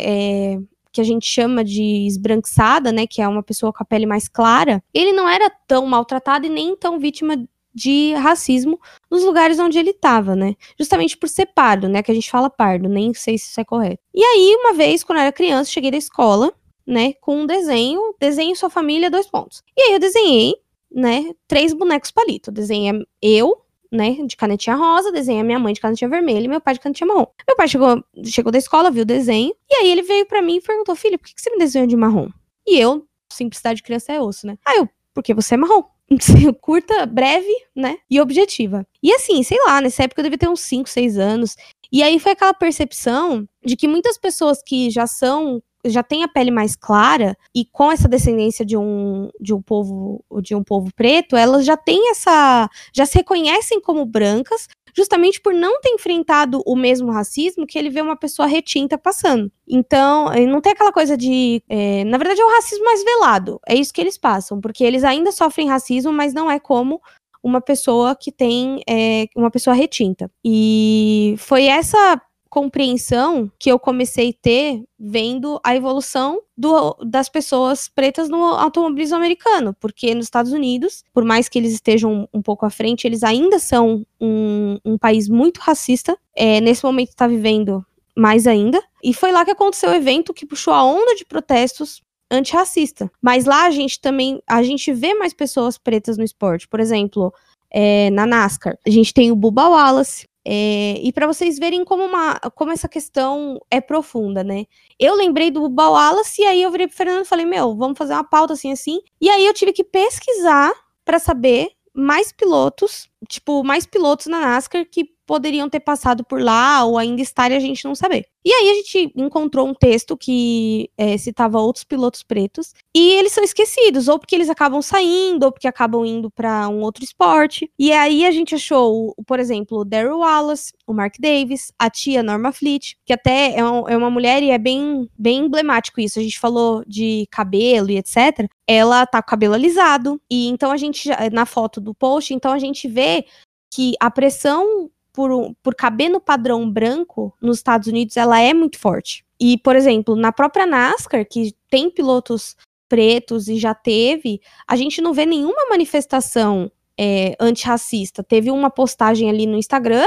é, que a gente chama de esbranquiçada, né, que é uma pessoa com a pele mais clara, ele não era tão maltratado e nem tão vítima de racismo nos lugares onde ele estava, né? Justamente por ser pardo, né? Que a gente fala pardo, nem sei se isso é correto. E aí, uma vez, quando eu era criança, cheguei da escola, né, com um desenho, desenho sua família, dois pontos. E aí eu desenhei, né, três bonecos palito. Desenhei eu, né, de canetinha rosa, desenha minha mãe de canetinha vermelha e meu pai de canetinha marrom. Meu pai chegou, chegou da escola, viu o desenho, e aí ele veio para mim e perguntou, filho, por que, que você me desenhou de marrom? E eu, simplicidade de criança é osso, né? Aí eu, porque você é marrom. Curta, breve, né? E objetiva. E assim, sei lá, nessa época eu devia ter uns 5, 6 anos. E aí foi aquela percepção de que muitas pessoas que já são já tem a pele mais clara e com essa descendência de um, de um povo de um povo preto, elas já têm essa já se reconhecem como brancas, justamente por não ter enfrentado o mesmo racismo que ele vê uma pessoa retinta passando. Então, não tem aquela coisa de. É, na verdade, é o racismo mais velado. É isso que eles passam, porque eles ainda sofrem racismo, mas não é como uma pessoa que tem é, uma pessoa retinta. E foi essa compreensão que eu comecei a ter vendo a evolução do, das pessoas pretas no automobilismo americano, porque nos Estados Unidos, por mais que eles estejam um, pouco à frente, eles ainda são um, um país muito racista. É, nesse momento está vivendo mais ainda. E foi lá que aconteceu o evento que puxou a onda de protestos antirracista. Mas lá a gente também, a gente vê mais pessoas pretas no esporte. Por exemplo, é, na NASCAR, a gente tem o Bubba Wallace, é, e para vocês verem como, uma, como essa questão é profunda, né? Eu lembrei do Wallace e aí eu virei pro Fernando e falei, meu, vamos fazer uma pauta assim, assim. E aí eu tive que pesquisar para saber mais pilotos, tipo, mais pilotos na NASCAR que poderiam ter passado por lá ou ainda estar e a gente não saber. E aí a gente encontrou um texto que é, citava outros pilotos pretos e eles são esquecidos, ou porque eles acabam saindo, ou porque acabam indo para um outro esporte. E aí a gente achou, por exemplo, o Daryl Wallace, o Mark Davis, a tia Norma Fleet, que até é, um, é uma mulher e é bem, bem emblemático isso. A gente falou de cabelo e etc. Ela tá com o cabelo alisado, e então a gente, na foto do post, então a gente vê que a pressão por, por caber no padrão branco nos Estados Unidos, ela é muito forte. E, por exemplo, na própria NASCAR, que tem pilotos pretos e já teve, a gente não vê nenhuma manifestação é, antirracista. Teve uma postagem ali no Instagram,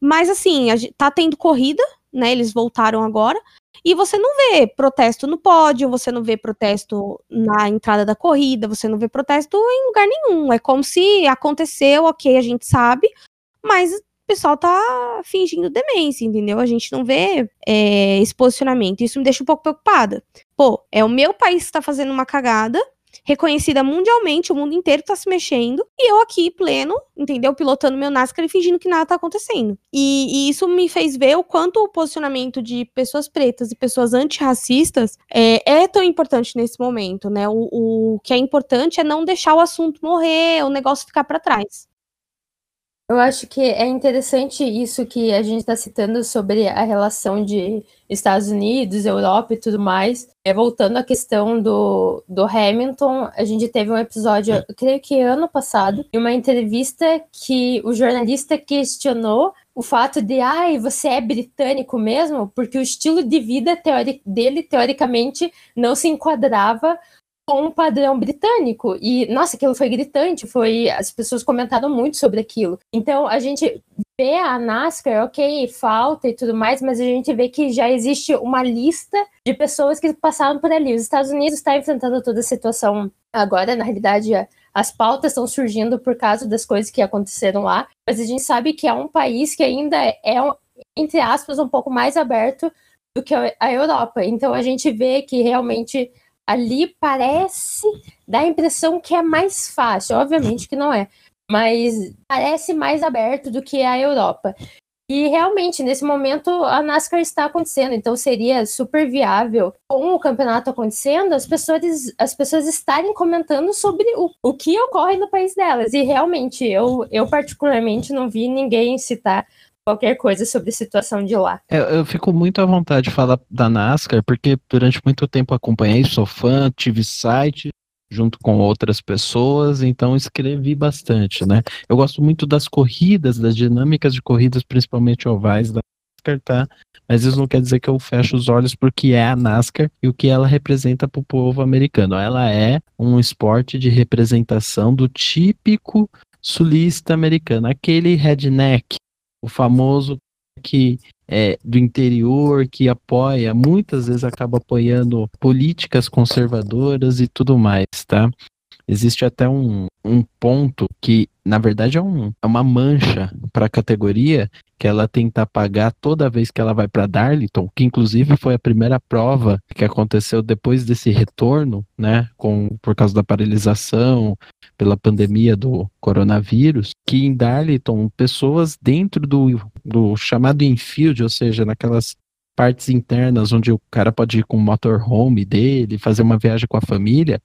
mas assim, a, tá tendo corrida, né? Eles voltaram agora. E você não vê protesto no pódio, você não vê protesto na entrada da corrida, você não vê protesto em lugar nenhum. É como se aconteceu, ok, a gente sabe, mas o pessoal tá fingindo demência, entendeu? A gente não vê é, esse posicionamento. Isso me deixa um pouco preocupada. Pô, é o meu país que tá fazendo uma cagada, reconhecida mundialmente, o mundo inteiro tá se mexendo, e eu aqui, pleno, entendeu? Pilotando meu NASCAR e fingindo que nada tá acontecendo. E, e isso me fez ver o quanto o posicionamento de pessoas pretas e pessoas antirracistas é, é tão importante nesse momento, né? O, o que é importante é não deixar o assunto morrer, o negócio ficar para trás.
Eu acho que é interessante isso que a gente está citando sobre a relação de Estados Unidos, Europa e tudo mais. É, voltando à questão do, do Hamilton, a gente teve um episódio, creio que ano passado, em uma entrevista que o jornalista questionou o fato de, ai, você é britânico mesmo? Porque o estilo de vida teori dele, teoricamente, não se enquadrava com um padrão britânico. E, nossa, aquilo foi gritante, foi. As pessoas comentaram muito sobre aquilo. Então, a gente vê a NASCAR, ok, falta e tudo mais, mas a gente vê que já existe uma lista de pessoas que passaram por ali. Os Estados Unidos está enfrentando toda a situação agora, na realidade, as pautas estão surgindo por causa das coisas que aconteceram lá, mas a gente sabe que é um país que ainda é, entre aspas, um pouco mais aberto do que a Europa. Então a gente vê que realmente ali parece dá a impressão que é mais fácil, obviamente que não é, mas parece mais aberto do que a Europa. E realmente, nesse momento, a NASCAR está acontecendo, então seria super viável, com o campeonato acontecendo, as pessoas, as pessoas estarem comentando sobre o, o que ocorre no país delas. E realmente, eu, eu particularmente não vi ninguém citar qualquer coisa sobre a situação de lá.
Eu, eu, fico muito à vontade de falar da NASCAR, porque durante muito tempo acompanhei, sou fã, tive site junto com outras pessoas, então escrevi bastante, né? Eu gosto muito das corridas, das dinâmicas de corridas, principalmente ovais da NASCAR, tá? Mas isso não quer dizer que eu fecho os olhos porque é a NASCAR e o que ela representa para o povo americano. Ela é um esporte de representação do típico sulista americano, aquele redneck, o famoso que é do interior, que apoia, muitas vezes acaba apoiando políticas conservadoras e tudo mais, tá? Existe até um, um ponto que, na verdade, é, um, é uma mancha para a categoria que ela tenta apagar toda vez que ela vai para Darlington, que inclusive foi a primeira prova que aconteceu depois desse retorno, né, com, por causa da paralisação, pela pandemia do coronavírus, que em Darlington, pessoas dentro do, do chamado infield, ou seja, naquelas partes internas onde o cara pode ir com o motorhome dele, fazer uma viagem com a família,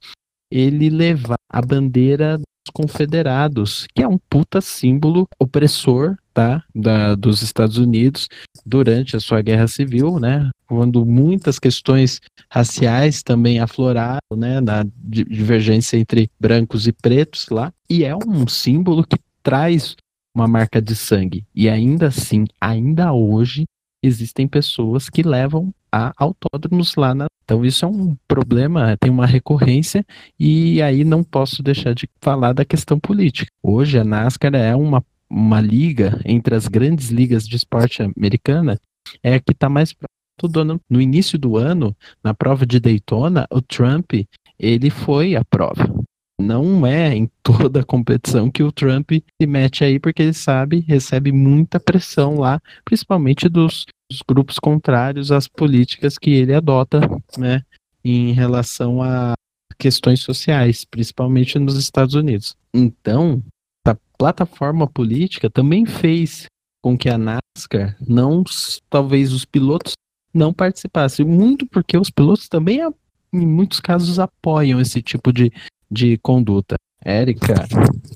ele levar a bandeira dos confederados, que é um puta símbolo opressor, tá, da, dos Estados Unidos durante a sua guerra civil, né, quando muitas questões raciais também afloraram, né, na divergência entre brancos e pretos lá, e é um símbolo que traz uma marca de sangue. E ainda assim, ainda hoje, existem pessoas que levam a autódromos lá na. Então, isso é um problema, tem uma recorrência, e aí não posso deixar de falar da questão política. Hoje, a NASCAR é uma, uma liga entre as grandes ligas de esporte americana, é a que está mais próximo No início do ano, na prova de Daytona, o Trump ele foi à prova não é em toda a competição que o Trump se mete aí, porque ele sabe, recebe muita pressão lá, principalmente dos, dos grupos contrários às políticas que ele adota, né, em relação a questões sociais, principalmente nos Estados Unidos. Então, a plataforma política também fez com que a NASCAR não, talvez os pilotos não participassem, muito porque os pilotos também em muitos casos apoiam esse tipo de de conduta. Érica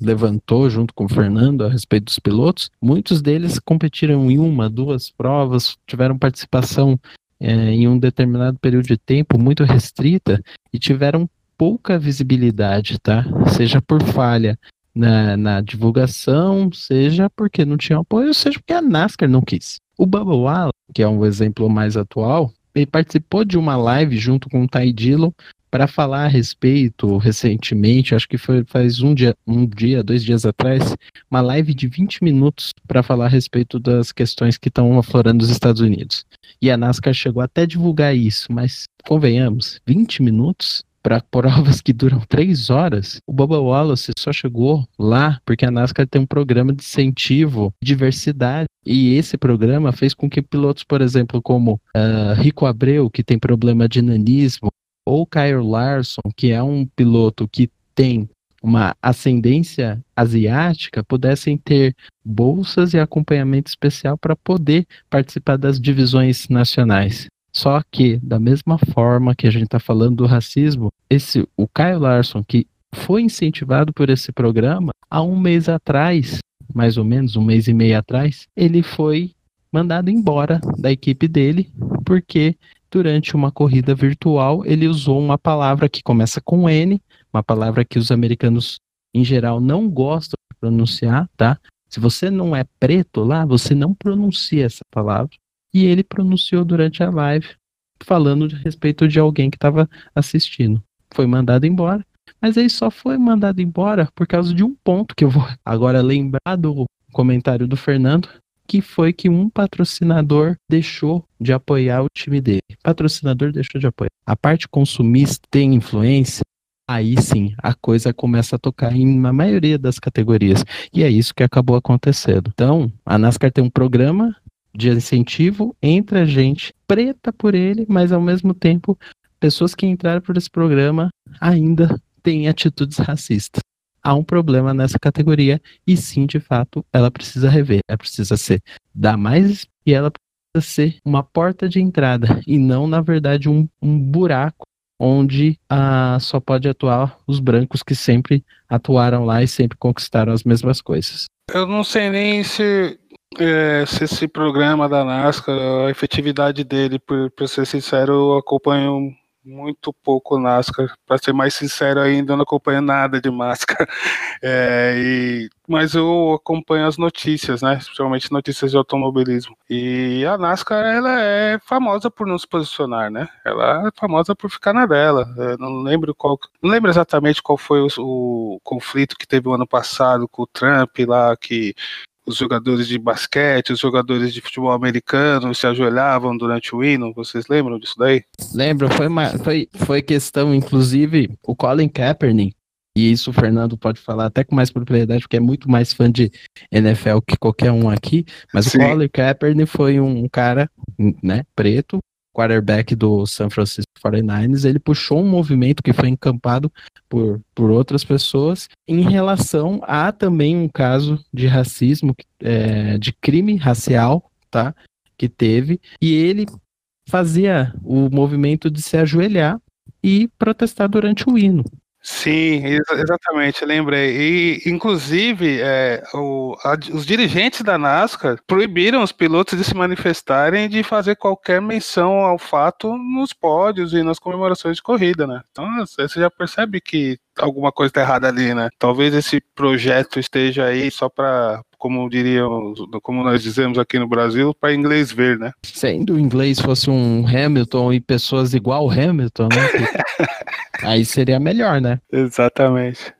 levantou junto com o Fernando a respeito dos pilotos. Muitos deles competiram em uma, duas provas, tiveram participação é, em um determinado período de tempo muito restrita e tiveram pouca visibilidade, tá? Seja por falha na, na divulgação, seja porque não tinha apoio, seja porque a NASCAR não quis. O Bubba Wallace, que é um exemplo mais atual, ele participou de uma live junto com o Ty Dillon para falar a respeito recentemente, acho que foi faz um dia, um dia, dois dias atrás, uma live de 20 minutos para falar a respeito das questões que estão aflorando nos Estados Unidos. E a NASCAR chegou até a divulgar isso, mas convenhamos, 20 minutos para provas que duram três horas, o Bubba Wallace só chegou lá porque a NASCAR tem um programa de incentivo de diversidade. E esse programa fez com que pilotos, por exemplo, como uh, Rico Abreu, que tem problema de nanismo, ou Kyle Larson, que é um piloto que tem uma ascendência asiática, pudessem ter bolsas e acompanhamento especial para poder participar das divisões nacionais. Só que, da mesma forma que a gente está falando do racismo, esse, o Kyle Larson, que foi incentivado por esse programa, há um mês atrás, mais ou menos um mês e meio atrás, ele foi mandado embora da equipe dele porque durante uma corrida virtual ele usou uma palavra que começa com N, uma palavra que os americanos em geral não gostam de pronunciar, tá? Se você não é preto lá, você não pronuncia essa palavra. E ele pronunciou durante a live, falando a respeito de alguém que estava assistindo. Foi mandado embora. Mas ele só foi mandado embora por causa de um ponto que eu vou agora lembrar do comentário do Fernando, que foi que um patrocinador deixou de apoiar o time dele. Patrocinador deixou de apoiar. A parte consumista tem influência, aí sim a coisa começa a tocar em na maioria das categorias. E é isso que acabou acontecendo. Então, a NASCAR tem um programa de incentivo entre a gente preta por ele, mas ao mesmo tempo pessoas que entraram por esse programa ainda têm atitudes racistas. Há um problema nessa categoria e sim, de fato, ela precisa rever. Ela precisa ser dar mais e ela precisa ser uma porta de entrada e não, na verdade, um, um buraco onde ah, só pode atuar os brancos que sempre atuaram lá e sempre conquistaram as mesmas coisas.
Eu não sei nem se, é, se esse programa da NASCAR, a efetividade dele, para ser sincero, eu acompanho muito pouco NASCAR. Para ser mais sincero ainda, eu não acompanho nada de NASCAR. É, e, mas eu acompanho as notícias, né? Principalmente notícias de automobilismo. E a NASCAR ela é famosa por não se posicionar, né? Ela é famosa por ficar na dela. Eu não lembro qual, não lembro exatamente qual foi o, o conflito que teve o ano passado com o Trump lá que os jogadores de basquete, os jogadores de futebol americano se ajoelhavam durante o hino. Vocês lembram disso daí?
Lembro, foi, uma, foi, foi questão, inclusive, o Colin Kaepernick, e isso o Fernando pode falar até com mais propriedade, porque é muito mais fã de NFL que qualquer um aqui, mas Sim. o Colin Kaepernick foi um cara, né, preto, quarterback do San Francisco 49ers, ele puxou um movimento que foi encampado por, por outras pessoas em relação a também um caso de racismo, é, de crime racial, tá? Que teve, e ele fazia o movimento de se ajoelhar e protestar durante o hino.
Sim, ex exatamente, lembrei. E, inclusive, é, o, a, os dirigentes da NASCAR proibiram os pilotos de se manifestarem de fazer qualquer menção ao fato nos pódios e nas comemorações de corrida, né? Então, você já percebe que alguma coisa está errada ali, né? Talvez esse projeto esteja aí só para como diriam, como nós dizemos aqui no Brasil, para inglês ver, né?
Sendo o inglês fosse um Hamilton e pessoas igual Hamilton, né? aí seria melhor, né?
Exatamente.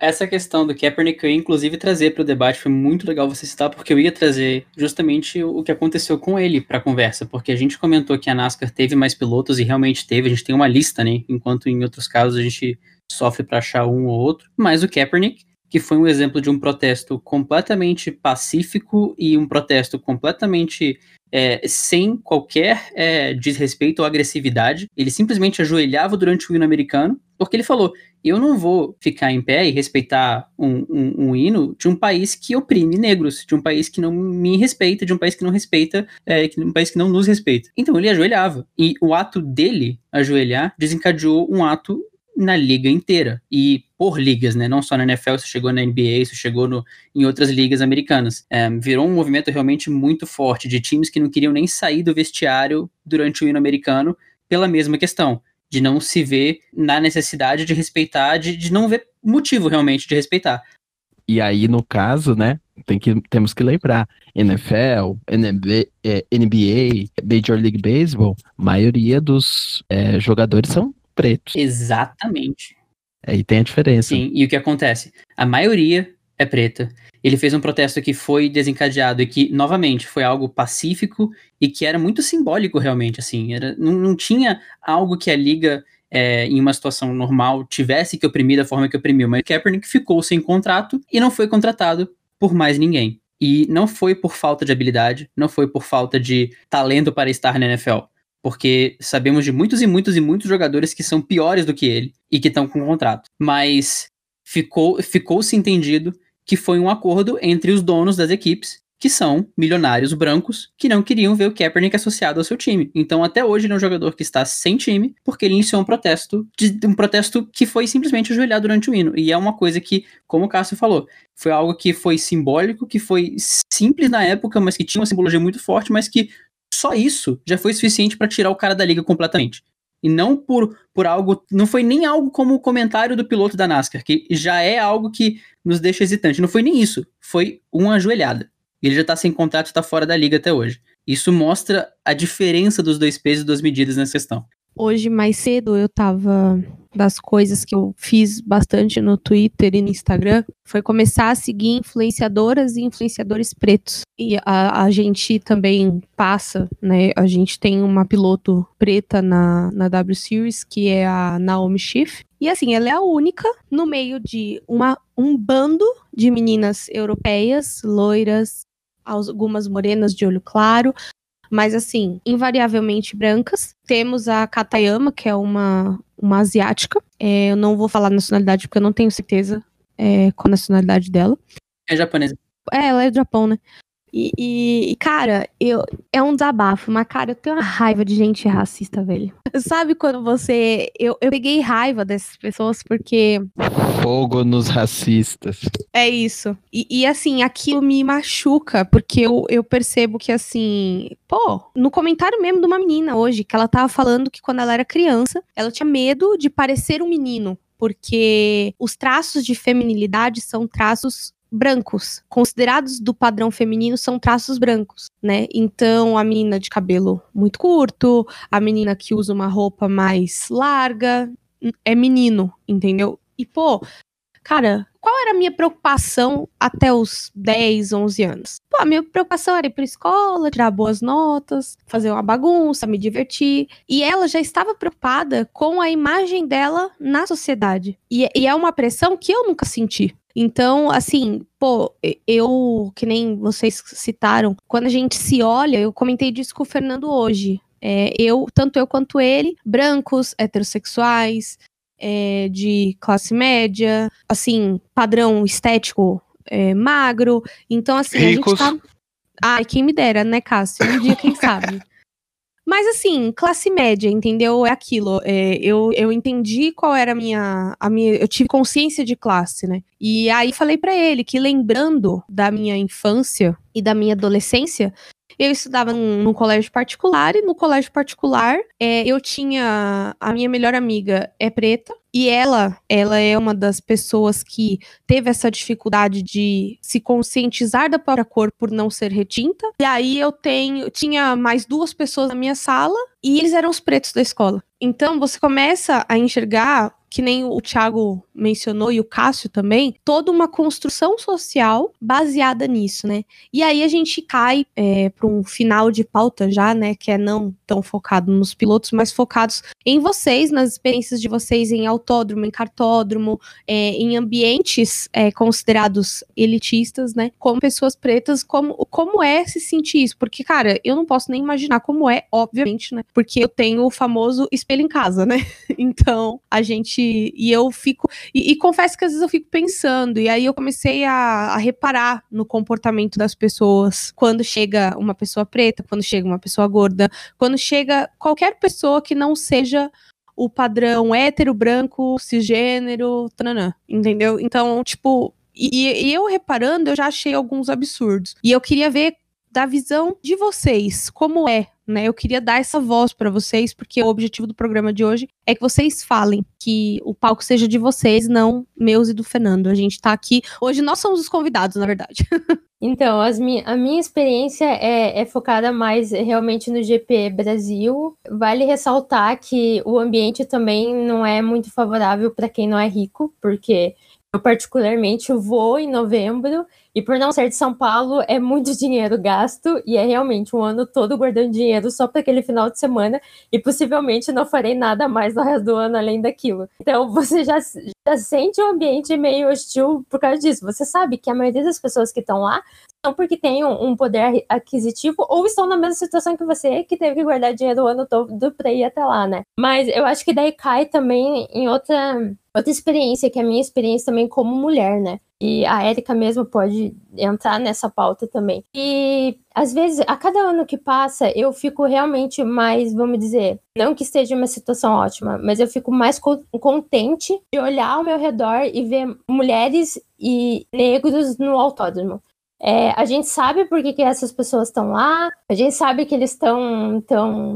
Essa questão do Kaepernick eu ia inclusive trazer para o debate, foi muito legal você citar, porque eu ia trazer justamente o que aconteceu com ele para a conversa, porque a gente comentou que a NASCAR teve mais pilotos e realmente teve, a gente tem uma lista, né? Enquanto em outros casos a gente sofre para achar um ou outro, mas o Kaepernick que foi um exemplo de um protesto completamente pacífico e um protesto completamente é, sem qualquer é, desrespeito ou agressividade. Ele simplesmente ajoelhava durante o hino americano, porque ele falou: eu não vou ficar em pé e respeitar um, um, um, hino de um país que oprime negros, de um país que não me respeita, de um país que não respeita, é, de um país que não nos respeita. Então ele ajoelhava. E o ato dele ajoelhar desencadeou um ato na liga inteira. E por ligas, né? Não só na NFL, isso chegou na NBA, isso chegou no, em outras ligas americanas. É, virou um movimento realmente muito forte de times que não queriam nem sair do vestiário durante o hino americano pela mesma questão. De não se ver na necessidade de respeitar, de, de não ver motivo realmente de respeitar.
E aí, no caso, né, tem que, temos que lembrar, NFL, NBA, é, Major League Baseball, maioria dos é, jogadores são pretos.
Exatamente.
Aí tem a diferença.
Sim, e o que acontece? A maioria é preta. Ele fez um protesto que foi desencadeado e que, novamente, foi algo pacífico e que era muito simbólico, realmente, assim. Era, não, não tinha algo que a liga, é, em uma situação normal, tivesse que oprimir da forma que oprimiu. Mas Kaepernick ficou sem contrato e não foi contratado por mais ninguém. E não foi por falta de habilidade, não foi por falta de talento para estar na NFL porque sabemos de muitos e muitos e muitos jogadores que são piores do que ele e que estão com contrato. Mas ficou ficou se entendido que foi um acordo entre os donos das equipes que são milionários brancos que não queriam ver o Kaepernick associado ao seu time. Então, até hoje, ele é um jogador que está sem time porque ele iniciou um protesto, de, um protesto que foi simplesmente ajoelhar durante o hino. E é uma coisa que, como o Cássio falou, foi algo que foi simbólico, que foi simples na época, mas que tinha uma simbologia muito forte, mas que só isso já foi suficiente para tirar o cara da liga completamente. E não por, por algo. Não foi nem algo como o comentário do piloto da NASCAR, que já é algo que nos deixa hesitante. Não foi nem isso. Foi uma ajoelhada. Ele já tá sem contrato e tá fora da liga até hoje. Isso mostra a diferença dos dois pesos e duas medidas nessa questão.
Hoje, mais cedo, eu tava. Das coisas que eu fiz bastante no Twitter e no Instagram foi começar a seguir influenciadoras e influenciadores pretos. E a, a gente também passa, né? A gente tem uma piloto preta na, na W Series, que é a Naomi Schiff. E assim, ela é a única no meio de uma, um bando de meninas europeias, loiras, algumas morenas de olho claro, mas assim, invariavelmente brancas. Temos a Katayama, que é uma, uma asiática. É, eu não vou falar nacionalidade porque eu não tenho certeza é, qual a nacionalidade dela.
É japonesa.
É, ela é do Japão, né? E, e, cara, eu, é um desabafo, mas, cara, eu tenho uma raiva de gente racista, velho. Sabe quando você. Eu, eu peguei raiva dessas pessoas porque.
Fogo nos racistas.
É isso. E, e assim, aquilo me machuca, porque eu, eu percebo que, assim. Pô, no comentário mesmo de uma menina hoje, que ela tava falando que quando ela era criança, ela tinha medo de parecer um menino porque os traços de feminilidade são traços brancos, considerados do padrão feminino são traços brancos, né? Então a menina de cabelo muito curto, a menina que usa uma roupa mais larga, é menino, entendeu? E pô, cara, qual era a minha preocupação até os 10, 11 anos? Pô, a minha preocupação era ir pra escola, tirar boas notas, fazer uma bagunça, me divertir. E ela já estava preocupada com a imagem dela na sociedade. E, e é uma pressão que eu nunca senti. Então, assim, pô, eu, que nem vocês citaram, quando a gente se olha, eu comentei disso com o Fernando hoje. É, eu, tanto eu quanto ele, brancos, heterossexuais, é, de classe média, assim, padrão estético é, magro. Então, assim,
Ricos.
a gente tá. Ai, quem me dera, né, Cássio? Um dia, quem sabe? Mas assim, classe média, entendeu? É aquilo. É, eu, eu entendi qual era a minha, a minha. Eu tive consciência de classe, né? E aí falei para ele que lembrando da minha infância e da minha adolescência, eu estudava num, num, colégio particular e no colégio particular é, eu tinha a minha melhor amiga é preta e ela, ela é uma das pessoas que teve essa dificuldade de se conscientizar da própria cor por não ser retinta. E aí eu tenho, tinha mais duas pessoas na minha sala e eles eram os pretos da escola. Então você começa a enxergar que nem o Thiago mencionou e o Cássio também, toda uma construção social baseada nisso, né? E aí a gente cai é, para um final de pauta já, né? Que é não tão focado nos pilotos, mas focados em vocês, nas experiências de vocês em autódromo, em cartódromo, é, em ambientes é, considerados elitistas, né? Como pessoas pretas, como, como é se sentir isso? Porque, cara, eu não posso nem imaginar como é, obviamente, né? Porque eu tenho o famoso espelho em casa, né? Então, a gente e eu fico. E, e, confesso que às vezes eu fico pensando, e aí eu comecei a, a, reparar no comportamento das pessoas quando chega uma pessoa preta, quando chega uma pessoa gorda, quando chega qualquer pessoa que não seja o padrão hétero, branco, cisgênero, tananã, entendeu? Então, tipo. E, e eu reparando, eu já achei alguns absurdos. E eu queria ver da visão de vocês, como é né? Eu queria dar essa voz para vocês, porque o objetivo do programa de hoje é que vocês falem, que o palco seja de vocês, não meus e do Fernando. A gente tá aqui. Hoje nós somos os convidados, na verdade.
Então, mi a minha experiência é, é, focada mais realmente no GP Brasil. Vale ressaltar que o ambiente também não é muito favorável para quem não é rico, porque eu particularmente vou em novembro e por não ser de São Paulo, é muito dinheiro gasto e é realmente um ano todo guardando dinheiro só para aquele final de semana e possivelmente não farei nada mais no resto do ano além daquilo. Então você já, já sente um ambiente meio hostil por causa disso. Você sabe que a maioria das pessoas que estão lá não porque tem um, poder aquisitivo ou estão na mesma situação que você, que teve que guardar dinheiro o ano todo para ir até lá, né? Mas eu acho que daí cai também em outra, outra experiência, que é a minha experiência também como mulher, né? E a Érica mesmo pode entrar nessa pauta também. E às vezes, a cada ano que passa, eu fico realmente mais, vamos dizer, não que esteja uma situação ótima, mas eu fico mais contente de olhar ao meu redor e ver mulheres e negros no autódromo. É, a gente sabe por que, que essas pessoas estão lá, a gente sabe que eles estão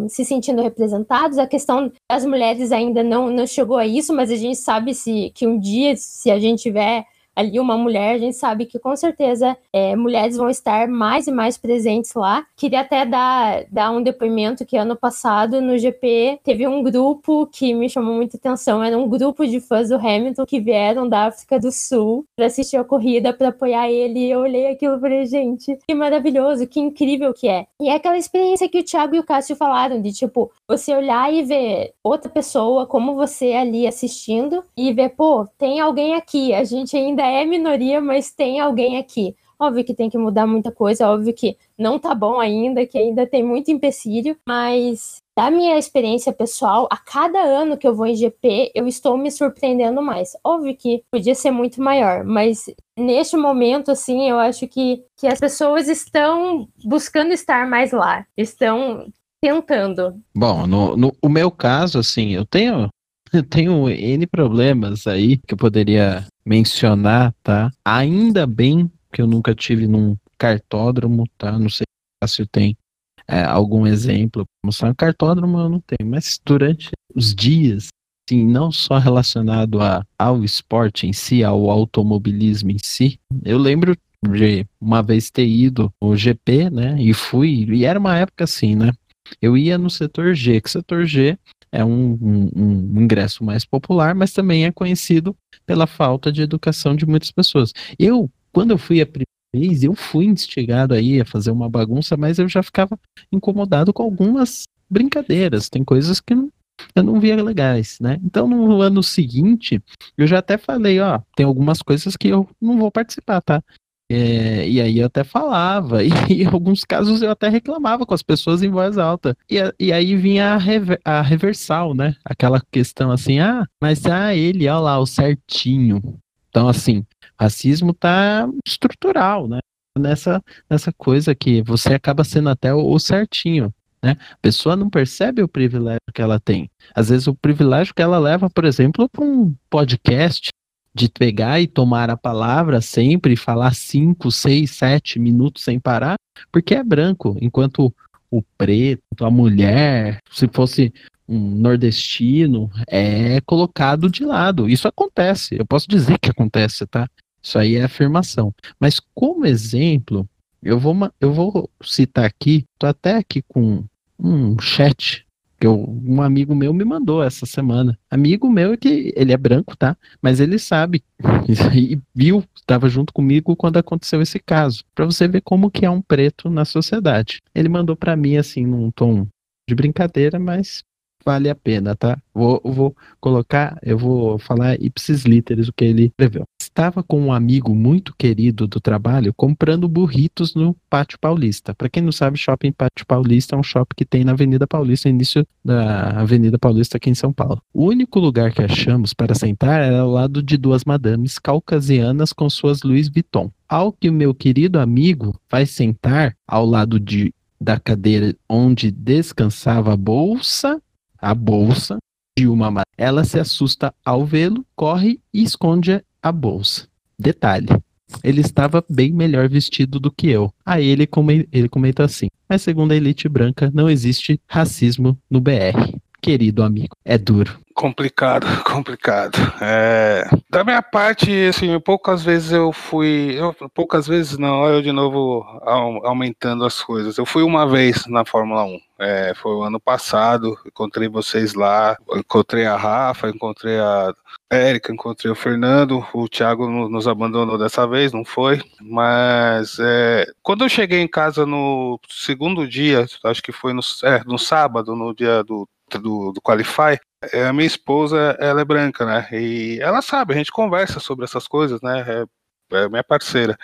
se sentindo representados. A questão das mulheres ainda não, não chegou a isso, mas a gente sabe se, que um dia, se a gente tiver ali uma mulher, a gente sabe que com certeza é, mulheres vão estar mais e mais presentes lá. Queria até dar, dar um depoimento que ano passado no GP teve um grupo que me chamou muita atenção, era um grupo de fãs do Hamilton que vieram da África do Sul para assistir a corrida, para apoiar ele. Eu olhei aquilo e falei, gente, que maravilhoso, que incrível que é. E é aquela experiência que o Thiago e o Cássio falaram de tipo, você olhar e ver outra pessoa como você ali assistindo e ver, pô, tem alguém aqui, a gente ainda ainda é minoria, mas tem alguém aqui. Óbvio que tem que mudar muita coisa, óbvio que não tá bom ainda, que ainda tem muito empecilho, mas da minha experiência pessoal, a cada ano que eu vou em GP, eu estou me surpreendendo mais. Óbvio que podia ser muito maior, mas neste momento, assim, eu acho que, que as pessoas estão buscando estar mais lá, estão tentando.
Bom, no, no o meu caso, assim, eu tenho eu tenho N problemas aí que eu poderia mencionar, tá? Ainda bem que eu nunca tive num cartódromo, tá? Não sei se tem é, algum exemplo. Mostrar um cartódromo eu não tenho, mas durante os dias, sim, não só relacionado a, ao esporte em si, ao automobilismo em si, eu lembro de uma vez ter ido no GP, né? E fui, e era uma época assim, né? Eu ia no setor G, que setor G é um, um, um, ingresso mais popular, mas também é conhecido pela falta de educação de muitas pessoas. Eu, quando eu fui a primeira vez, eu fui instigado aí a fazer uma bagunça, mas eu já ficava incomodado com algumas brincadeiras. Tem coisas que não, eu não via legais, né? Então, no ano seguinte, eu já até falei, ó, tem algumas coisas que eu não vou participar, tá? É, e aí eu até falava, e em alguns casos eu até reclamava com as pessoas em voz alta. E, e aí vinha a, rever, a reversal, né? Aquela questão assim, ah, mas ah, ele, olha lá, o certinho. Então, assim, racismo tá estrutural, né? Nessa, nessa coisa que você acaba sendo até o, o certinho. Né? A pessoa não percebe o privilégio que ela tem. Às vezes o privilégio que ela leva, por exemplo, para um podcast, de pegar e tomar a palavra sempre, falar cinco, seis, sete minutos sem parar, porque é branco, enquanto o preto, a mulher, se fosse um nordestino, é colocado de lado. Isso acontece, eu posso dizer que acontece, tá? Isso aí é afirmação. Mas como exemplo, eu vou, eu vou citar aqui, tô até aqui com um chat que eu, um amigo meu me mandou essa semana. Amigo meu que ele é branco, tá? Mas ele sabe e viu, estava junto comigo quando aconteceu esse caso, para você ver como que é um preto na sociedade. Ele mandou para mim assim num tom de brincadeira, mas vale a pena, tá? Vou, vou colocar, eu vou falar ipsis literis o que ele escreveu. Estava com um amigo muito querido do trabalho comprando burritos no Pátio Paulista. Para quem não sabe, Shopping Pátio Paulista é um shopping que tem na Avenida Paulista, início da Avenida Paulista aqui em São Paulo. O único lugar que achamos para sentar era ao lado de duas madames caucasianas com suas Louis Vuitton. Ao que o meu querido amigo vai sentar ao lado de da cadeira onde descansava a bolsa a bolsa de uma ela se assusta ao vê-lo, corre e esconde a bolsa. Detalhe, ele estava bem melhor vestido do que eu. Aí ele, come, ele comenta assim: Mas segundo a elite branca, não existe racismo no BR. Querido amigo, é duro.
Complicado, complicado. É, da minha parte, assim, poucas vezes eu fui. Eu, poucas vezes não, eu de novo aumentando as coisas. Eu fui uma vez na Fórmula 1. É, foi o ano passado, encontrei vocês lá, encontrei a Rafa, encontrei a Érica, encontrei o Fernando, o Thiago nos abandonou dessa vez, não foi? Mas é, quando eu cheguei em casa no segundo dia, acho que foi no, é, no sábado, no dia do, do, do Qualify, a minha esposa, ela é branca, né? E ela sabe, a gente conversa sobre essas coisas, né? É, é minha parceira.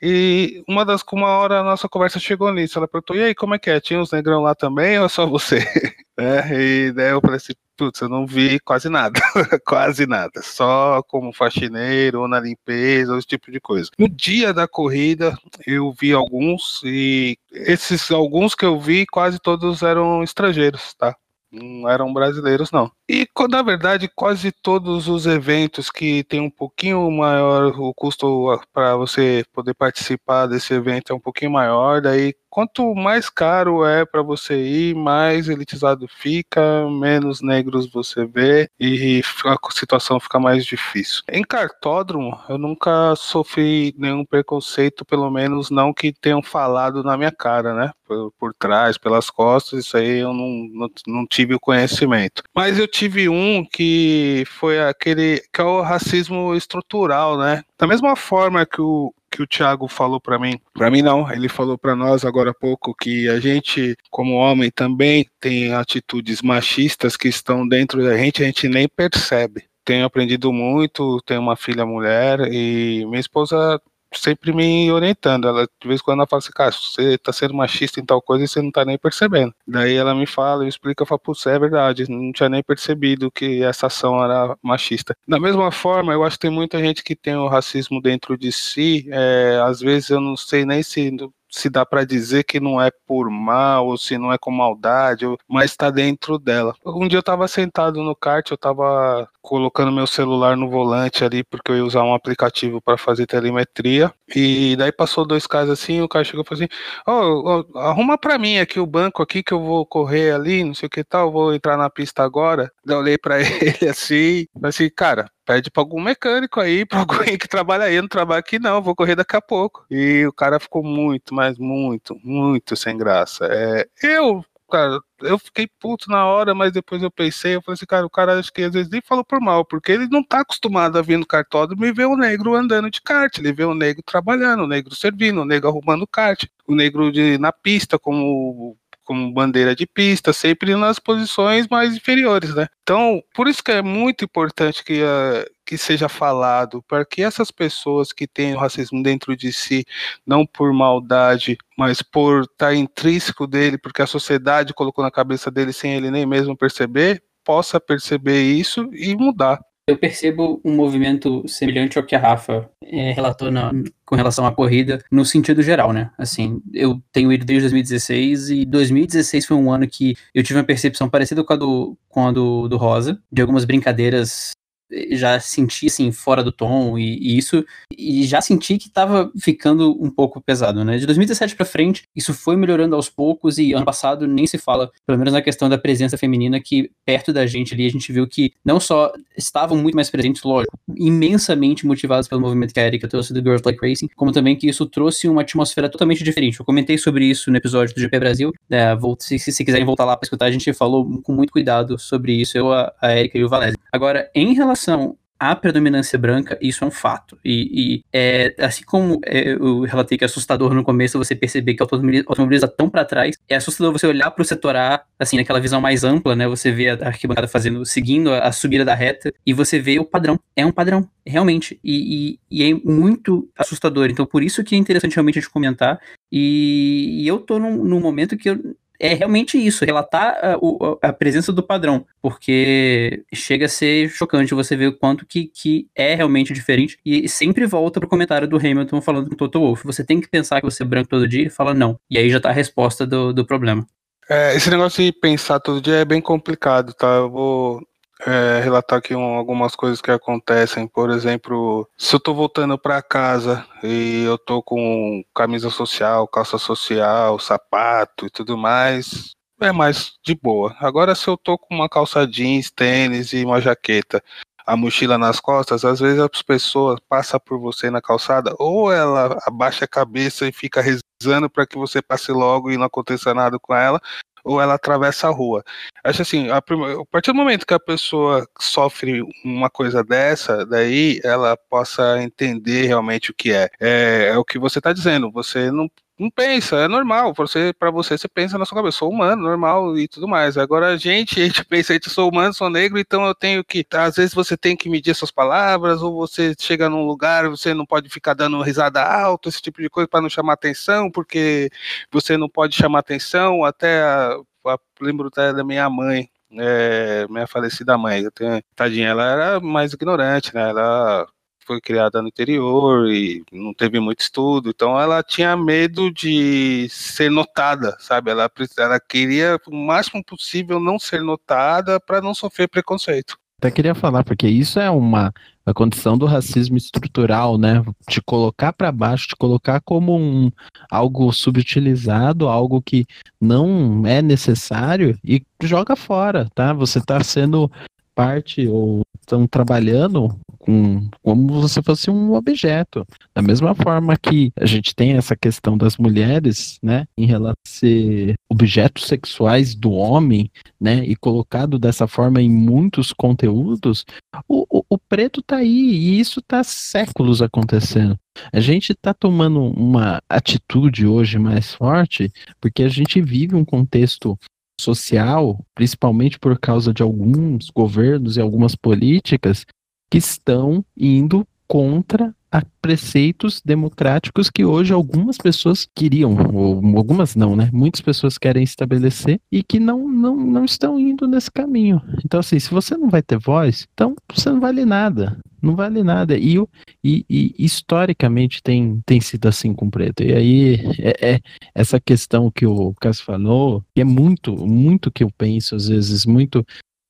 E uma das uma hora a nossa conversa chegou nisso. Ela perguntou: e aí, como é que é? Tinha uns negrão lá também ou é só você? é, e daí eu falei assim: putz, eu não vi quase nada, quase nada, só como faxineiro ou na limpeza, esse tipo de coisa. No dia da corrida, eu vi alguns e esses alguns que eu vi, quase todos eram estrangeiros, tá? Não eram brasileiros, não. E, na verdade, quase todos os eventos que tem um pouquinho maior, o custo para você poder participar desse evento é um pouquinho maior, daí quanto mais caro é para você ir, mais elitizado fica, menos negros você vê e a situação fica mais difícil. Em cartódromo, eu nunca sofri nenhum preconceito, pelo menos não que tenham falado na minha cara, né? Por, por trás, pelas costas, isso aí eu não, não, não tive o conhecimento. Mas eu tive um que foi aquele que é o racismo estrutural, né? Da mesma forma que o, que o Thiago falou para mim, para mim não, ele falou para nós agora há pouco que a gente, como homem, também tem atitudes machistas que estão dentro da gente, a gente nem percebe. Tenho aprendido muito, tenho uma filha mulher e minha esposa sempre me orientando. Ela, de vez em quando ela fala assim, cara, você tá sendo machista em tal coisa e você não tá nem percebendo. Daí ela me fala, eu explico, eu falo, putz, é verdade, não tinha nem percebido que essa ação era machista. Da mesma forma, eu acho que tem muita gente que tem o racismo dentro de si, é, às vezes eu não sei nem se se dá para dizer que não é por mal ou se não é com maldade, mas está dentro dela. Um dia eu estava sentado no kart, eu estava colocando meu celular no volante ali porque eu ia usar um aplicativo para fazer telemetria e daí passou dois caras assim, o cara chegou e falou assim: "Ó, oh, oh, arruma para mim aqui o banco aqui que eu vou correr ali, não sei o que tal, vou entrar na pista agora". Daí eu olhei para ele assim, assim, cara, pede pra algum mecânico aí, pra alguém que trabalha aí, eu não trabalho aqui não, vou correr daqui a pouco. E o cara ficou muito, mas muito, muito sem graça. É, eu, cara, eu fiquei puto na hora, mas depois eu pensei, eu falei assim, cara, o cara acho que às vezes nem falou por mal, porque ele não tá acostumado a vir no cartódromo e ver o negro andando de kart, ele vê o negro trabalhando, o negro servindo, o negro arrumando kart, o negro de, na pista como como bandeira de pista, sempre nas posições mais inferiores, né? Então, por isso que é muito importante que, uh, que seja falado, para que essas pessoas que têm o racismo dentro de si, não por maldade, mas por estar tá intrínseco dele, porque a sociedade colocou na cabeça dele sem ele nem mesmo perceber, possa perceber isso e mudar
eu percebo um movimento semelhante ao que a Rafa é, relatou na, com relação à corrida, no sentido geral, né? Assim, eu tenho ido desde 2016 e 2016 foi um ano que eu tive uma percepção parecida com a do, com a do, do Rosa, de algumas brincadeiras já senti assim fora do tom e, e, isso e já senti que estava ficando um pouco pesado, né? De 2017 para frente, isso foi melhorando aos poucos e ano passado nem se fala, pelo menos na questão da presença feminina que perto da gente ali a gente viu que não só estavam muito mais presentes, lógico, imensamente motivados pelo movimento que a Erika trouxe do Girls Like Racing, como também que isso trouxe uma atmosfera totalmente diferente. Eu comentei sobre isso no episódio do GP Brasil, né? se, se, se quiserem voltar lá para escutar, a gente falou com muito cuidado sobre isso, eu, a, a Erika e o Valézio. Agora, em relação relação à predominância branca, isso é um fato. E, e é, assim como é, eu relatei que é assustador no começo você perceber que o automobilismo está tão para trás, é assustador você olhar para o setor A, assim, naquela visão mais ampla, né? Você vê a arquibancada fazendo, seguindo a, a subida da reta, e você vê o padrão. É um padrão, realmente. E, e, e, é muito assustador. Então, por isso que é interessante realmente a gente comentar. E, e eu tô num, num momento que eu é realmente isso, relatar a, a, presença do padrão, porque chega a ser chocante você ver o quanto que, que é realmente diferente, e sempre volta pro comentário do Hamilton falando com o Toto Wolff, você tem que pensar que você é branco todo dia, e fala não, e aí já tá a resposta do, do problema.
É, esse negócio de pensar todo dia é bem complicado, tá? Eu vou é, relatar aqui um, algumas coisas que acontecem. Por exemplo, se eu tô voltando para casa e eu tô com camisa social, calça social, sapato e tudo mais, é mais de boa. Agora, se eu tô com uma calça jeans, tênis e uma jaqueta, a mochila nas costas, às vezes as pessoas passam por você na calçada, ou ela abaixa a cabeça e fica rezando para que você passe logo e não aconteça nada com ela, ou ela atravessa a rua. Acho assim, a, a partir do momento que a pessoa sofre uma coisa dessa, daí ela possa entender realmente o que é. É, é o que você está dizendo. Você não não pensa, é normal. Você, para você, você pensa na sua cabeça, sou humano, normal e tudo mais. Agora a gente, a gente pensa, gente sou humano, sou negro, então eu tenho que. Às vezes você tem que medir suas palavras, ou você chega num lugar, você não pode ficar dando risada alta, esse tipo de coisa para não chamar atenção, porque você não pode chamar atenção. Até a, a, lembro até da minha mãe, é, minha falecida mãe, eu tenho, tadinha, ela era mais ignorante, né? Ela foi criada no interior e não teve muito estudo, então ela tinha medo de ser notada, sabe? Ela, ela queria o máximo possível não ser notada para não sofrer preconceito.
Até queria falar, porque isso é uma a condição do racismo estrutural, né? Te colocar para baixo, te colocar como um algo subutilizado, algo que não é necessário e joga fora, tá? Você está sendo parte ou estão trabalhando com como se fosse um objeto. Da mesma forma que a gente tem essa questão das mulheres, né, em relação a ser objetos sexuais do homem, né, e colocado dessa forma em muitos conteúdos, o, o, o preto tá aí e isso tá séculos acontecendo. A gente está tomando uma atitude hoje mais forte porque a gente vive um contexto social, principalmente por causa de alguns governos e algumas políticas que estão indo contra a preceitos democráticos que hoje algumas pessoas queriam, ou algumas não, né? Muitas pessoas querem estabelecer e que não, não, não estão indo nesse caminho. Então, assim, se você não vai ter voz, então você não vale nada. Não vale nada. E, e, e historicamente tem, tem sido assim com o preto. E aí, é, é essa questão que o Cássio falou, que é muito, muito que eu penso, às vezes, muito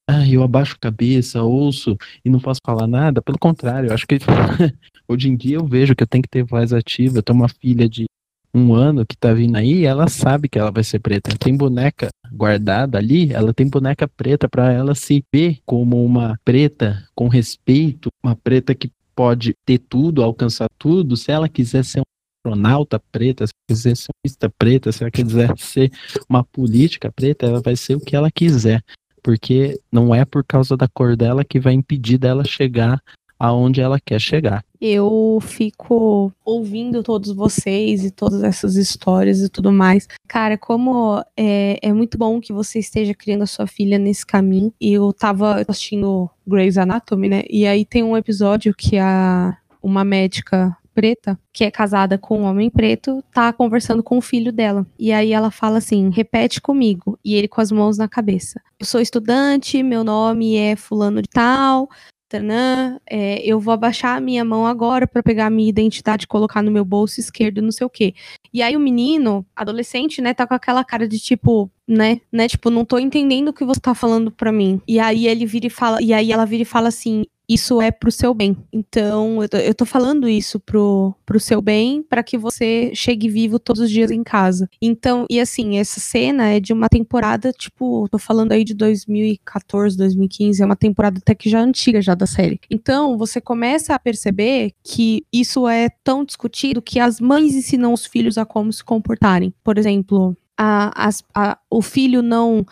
ah, eu abaixo a cabeça, ouço e não posso falar nada. Pelo contrário, eu acho que hoje em dia eu vejo que eu tenho que ter voz ativa. Eu tenho uma filha de um ano que tá vindo aí, ela sabe que ela vai ser preta. Tem boneca guardada ali, ela tem boneca preta para ela se ver como uma preta com respeito, uma preta que pode ter tudo, alcançar tudo. Se ela quiser ser um astronauta preta, se quiser ser uma preta, se ela quiser ser uma política preta, ela vai ser o que ela quiser porque não é por causa da cor dela que vai impedir dela chegar aonde ela quer chegar.
Eu fico ouvindo todos vocês e todas essas histórias e tudo mais. Cara, como é, é muito bom que você esteja criando a sua filha nesse caminho. E eu tava assistindo Grey's Anatomy, né? E aí tem um episódio que a uma médica preta, que é casada com um homem preto, tá conversando com o filho dela. E aí ela fala assim: repete comigo. E ele com as mãos na cabeça. Eu sou estudante, meu nome é Fulano de Tal. Tanã, é, eu vou abaixar a minha mão agora para pegar a minha identidade e colocar no meu bolso esquerdo, não sei o quê. E aí o menino, adolescente, né, tá com aquela cara de tipo, né, né, tipo, não tô entendendo o que você tá falando para mim. E aí ele vira e fala, e aí ela vira e fala assim: isso é pro seu bem. Então, eu tô, eu tô falando isso pro, pro seu bem, para que você chegue vivo todos os dias em casa. Então, e assim, essa cena é de uma temporada, tipo, tô falando aí de 2014, 2015, é uma temporada até que já antiga já da série. Então, você começa a perceber que isso é tão discutido que as mães ensinam os filhos a como se comportarem. Por exemplo, a, a, o filho não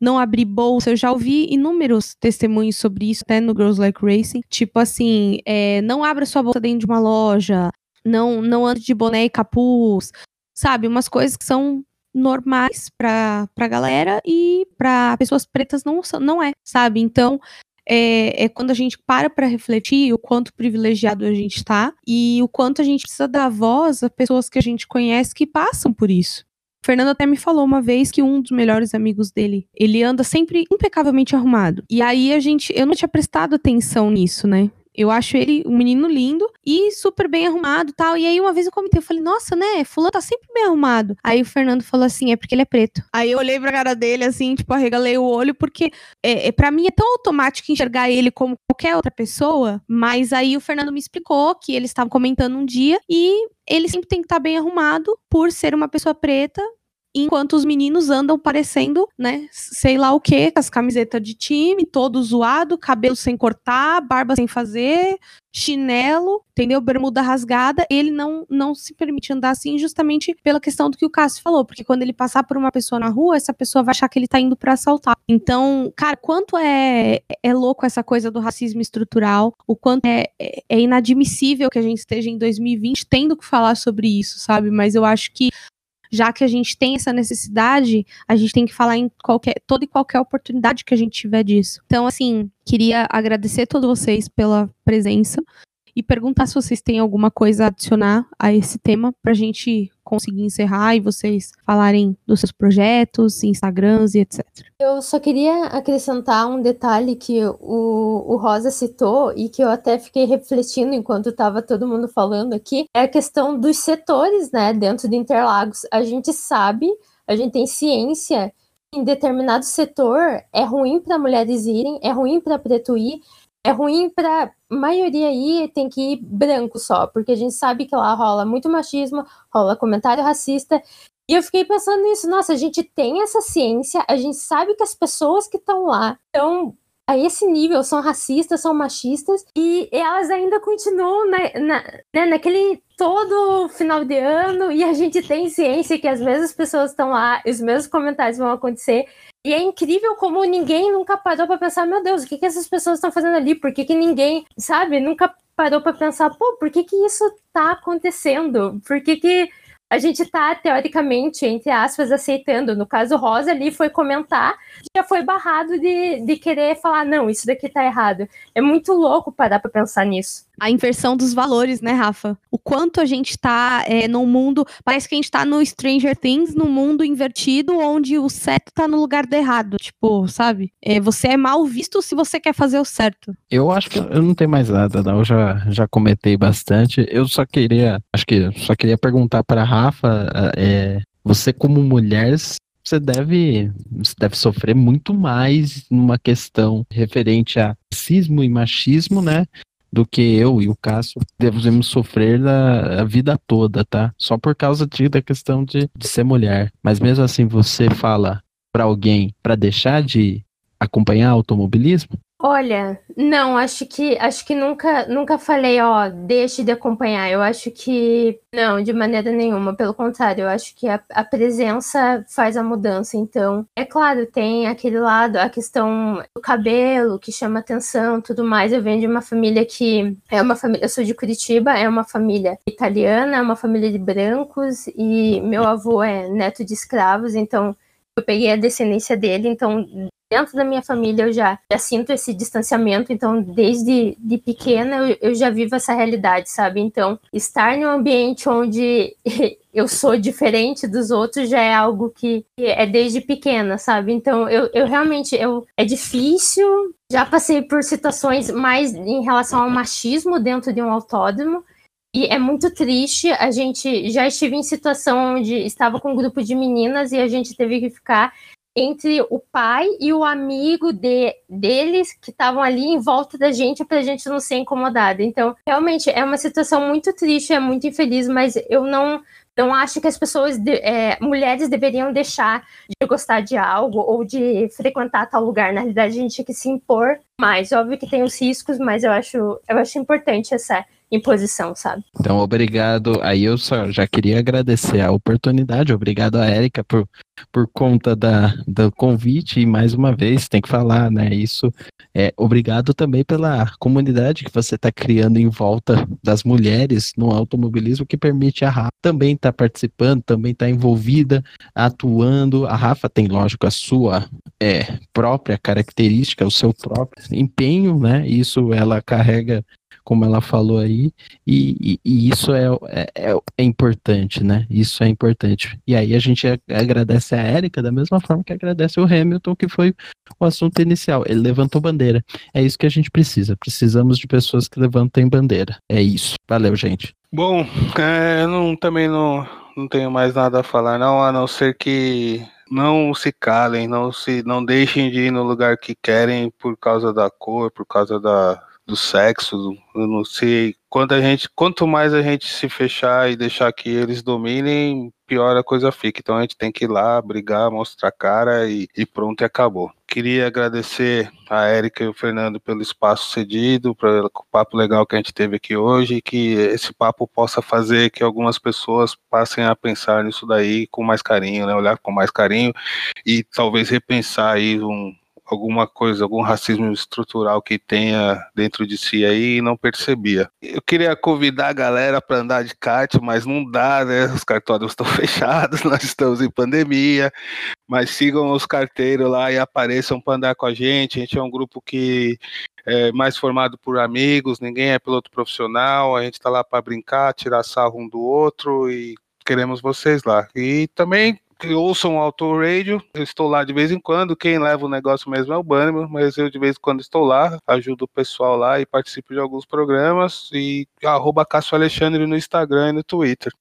não abrir bolsa. Eu já ouvi inúmeros testemunhos sobre isso, até no Girls Like Racing. Tipo assim, é, não abra sua bolsa dentro de uma loja, não, não ande de boné e capuz, sabe? Umas coisas que são normais pra, pra galera e pra pessoas pretas não, não é, sabe? Então, é, é, quando a gente para para refletir o quanto privilegiado a gente está e o quanto a gente precisa dar voz a pessoas que a gente conhece que passam por isso. Fernando até me falou uma vez que um dos melhores amigos dele, ele anda sempre impecavelmente arrumado. E aí a gente, eu não tinha prestado atenção nisso, né? Eu acho ele um menino lindo e super bem arrumado tal. E aí uma vez eu comentei, eu falei, nossa, né? Fulano tá sempre bem arrumado. Aí o Fernando falou assim, é porque ele é preto. Aí eu olhei pra cara dele assim, tipo, arregalei o olho, porque é, é, para mim é tão automático enxergar ele como qualquer outra pessoa. Mas aí o Fernando me explicou que eles estavam comentando um dia e ele sempre tem que estar tá bem arrumado por ser uma pessoa preta enquanto os meninos andam parecendo, né, sei lá o que, as camisetas de time, todo zoado, cabelo sem cortar, barba sem fazer, chinelo, entendeu? Bermuda rasgada, ele não, não se permite andar assim justamente pela questão do que o Cássio falou, porque quando ele passar por uma pessoa na rua, essa pessoa vai achar que ele tá indo para assaltar. Então, cara, quanto é, é louco essa coisa do racismo estrutural, o quanto é, é, é inadmissível que a gente esteja em 2020 tendo que falar sobre isso, sabe? Mas eu acho que já que a gente tem essa necessidade, a gente tem que falar em qualquer, toda e qualquer oportunidade que a gente tiver disso. Então, assim, queria agradecer a todos vocês pela presença e perguntar se vocês têm alguma coisa a adicionar a esse tema para a gente conseguir encerrar e vocês falarem dos seus projetos, Instagrams e etc.
Eu só queria acrescentar um detalhe que o, o Rosa citou e que eu até fiquei refletindo enquanto estava todo mundo falando aqui, é a questão dos setores, né, dentro de Interlagos. A gente sabe, a gente tem ciência em determinado setor é ruim para mulheres irem, é ruim para preto ir, é ruim pra maioria aí tem que ir branco só, porque a gente sabe que lá rola muito machismo, rola comentário racista. E eu fiquei pensando nisso, nossa, a gente tem essa ciência, a gente sabe que as pessoas que estão lá estão a esse nível, são racistas, são machistas, e elas ainda continuam na, na, né, naquele todo final de ano, e a gente tem ciência que as mesmas pessoas estão lá, os mesmos comentários vão acontecer. E é incrível como ninguém nunca parou para pensar, meu Deus, o que, que essas pessoas estão fazendo ali? Por que, que ninguém, sabe, nunca parou para pensar, pô, por que, que isso tá acontecendo? Por que, que a gente está, teoricamente, entre aspas, aceitando. No caso, Rosa ali foi comentar, já foi barrado de, de querer falar, não, isso daqui tá errado. É muito louco parar pra pensar nisso.
A inversão dos valores, né, Rafa? O quanto a gente tá é, num mundo. Parece que a gente tá no Stranger Things, num mundo invertido, onde o certo tá no lugar do errado. Tipo, sabe? É, você é mal visto se você quer fazer o certo.
Eu acho que eu não tenho mais nada, não. Eu já, já comentei bastante. Eu só queria. Acho que só queria perguntar pra Rafa é, você como mulher, você deve, você deve sofrer muito mais numa questão referente a racismo e machismo, né? Do que eu e o Cássio devemos sofrer a, a vida toda, tá? Só por causa de, da questão de, de ser mulher. Mas mesmo assim, você fala para alguém para deixar de acompanhar automobilismo?
Olha, não, acho que acho que nunca nunca falei, ó, deixe de acompanhar. Eu acho que não, de maneira nenhuma. Pelo contrário, eu acho que a, a presença faz a mudança. Então, é claro, tem aquele lado, a questão do cabelo que chama atenção, tudo mais. Eu venho de uma família que é uma família, eu sou de Curitiba, é uma família italiana, é uma família de brancos e meu avô é neto de escravos, então eu peguei a descendência dele, então dentro da minha família eu já, já sinto esse distanciamento, então desde de pequena eu, eu já vivo essa realidade, sabe? Então, estar em um ambiente onde eu sou diferente dos outros já é algo que é desde pequena, sabe? Então, eu, eu realmente, eu, é difícil, já passei por situações mais em relação ao machismo dentro de um autódromo, e é muito triste, a gente já estive em situação onde estava com um grupo de meninas e a gente teve que ficar entre o pai e o amigo de, deles que estavam ali em volta da gente para a gente não ser incomodada. Então, realmente é uma situação muito triste, é muito infeliz, mas eu não não acho que as pessoas, de, é, mulheres, deveriam deixar de gostar de algo ou de frequentar tal lugar. Na realidade, a gente tinha que se impor mais. Óbvio que tem os riscos, mas eu acho, eu acho importante essa imposição, sabe?
Então, obrigado. Aí eu só já queria agradecer a oportunidade. Obrigado a Érica por, por conta da, do convite e mais uma vez tem que falar, né? Isso é obrigado também pela comunidade que você está criando em volta das mulheres no automobilismo que permite a Rafa também estar tá participando, também estar tá envolvida, atuando. A Rafa tem, lógico, a sua é, própria característica, o seu próprio empenho, né? Isso ela carrega como ela falou aí, e, e, e isso é, é, é, importante, né? Isso é importante. E aí a gente agradece a Érica da mesma forma que agradece o Hamilton, que foi o assunto inicial. Ele levantou bandeira. É isso que a gente precisa. Precisamos de pessoas que levantem bandeira. É isso. Valeu, gente.
Bom, é, eu não, também não, não tenho mais nada a falar, não, a não ser que não se calem, não se não deixem de ir no lugar que querem por causa da cor, por causa da, do sexo, eu não sei. Quando a gente, quanto mais a gente se fechar e deixar que eles dominem, pior a coisa fica. Então a gente tem que ir lá, brigar, mostrar a cara e, e pronto, e acabou. Queria agradecer a Érica e o Fernando pelo espaço cedido, pelo papo legal que a gente teve aqui hoje, e que esse papo possa fazer que algumas pessoas passem a pensar nisso daí com mais carinho, né? Olhar com mais carinho e talvez repensar aí um, alguma coisa, algum racismo estrutural que tenha dentro de si aí e não percebia. Eu queria convidar a galera para andar de kart, mas não dá, né? Os cartórios estão fechados, nós estamos em pandemia, mas sigam os carteiros lá e apareçam para andar com a gente. A gente é um grupo que é mais formado por amigos, ninguém é piloto profissional, a gente está lá para brincar, tirar sarro um do outro e queremos vocês lá. E também ouçam o Auto Radio, eu estou lá de vez em quando, quem leva o negócio mesmo é o Bannerman, mas eu de vez em quando estou lá, ajudo o pessoal lá e participo de alguns programas e arroba Cássio Alexandre no Instagram e no Twitter.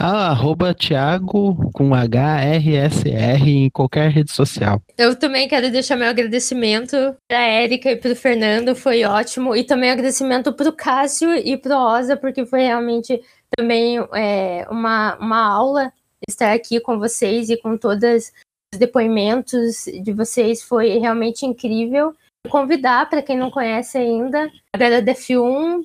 Ah, arroba Thiago com HRSR em qualquer rede social.
Eu também quero deixar meu agradecimento para Érica e para o Fernando, foi ótimo. E também agradecimento para o Cássio e para o Rosa, porque foi realmente também é, uma, uma aula estar aqui com vocês e com todos os depoimentos de vocês. Foi realmente incrível. Convidar para quem não conhece ainda, a Galera F1,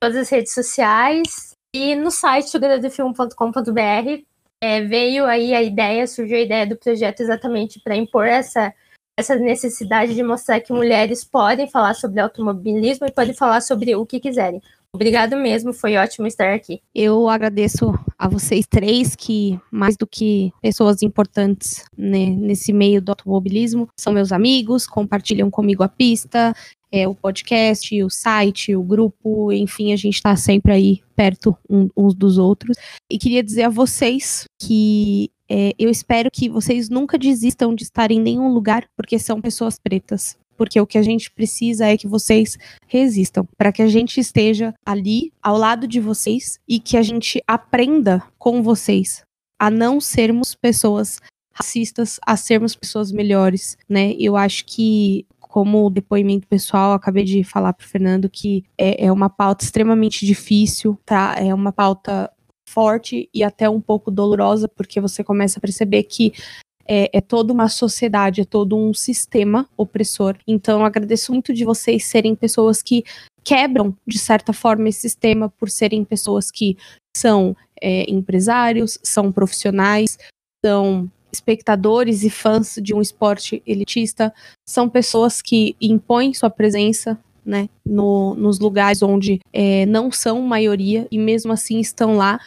todas as redes sociais e no site gradefilm.com.br é, veio aí a ideia, surgiu a ideia do projeto exatamente para impor essa, essa necessidade de mostrar que mulheres podem falar sobre automobilismo e podem falar sobre o que quiserem. Obrigado mesmo, foi ótimo estar aqui.
Eu agradeço a vocês três que, mais do que pessoas importantes né, nesse meio do automobilismo, são meus amigos, compartilham comigo a pista, é, o podcast, o site, o grupo, enfim, a gente está sempre aí perto um, uns dos outros. E queria dizer a vocês que é, eu espero que vocês nunca desistam de estar em nenhum lugar, porque são pessoas pretas porque o que a gente precisa é que vocês resistam, para que a gente esteja ali ao lado de vocês e que a gente aprenda com vocês a não sermos pessoas racistas, a sermos pessoas melhores, né? Eu acho que como depoimento pessoal, acabei de falar para o Fernando que é, é uma pauta extremamente difícil, tá? É uma pauta forte e até um pouco dolorosa, porque você começa a perceber que é, é toda uma sociedade, é todo um sistema opressor. Então, agradeço muito de vocês serem pessoas que quebram, de certa forma, esse sistema por serem pessoas que são é, empresários, são profissionais, são espectadores e fãs de um esporte elitista, são pessoas que impõem sua presença né, no, nos lugares onde é, não são maioria e mesmo assim estão lá.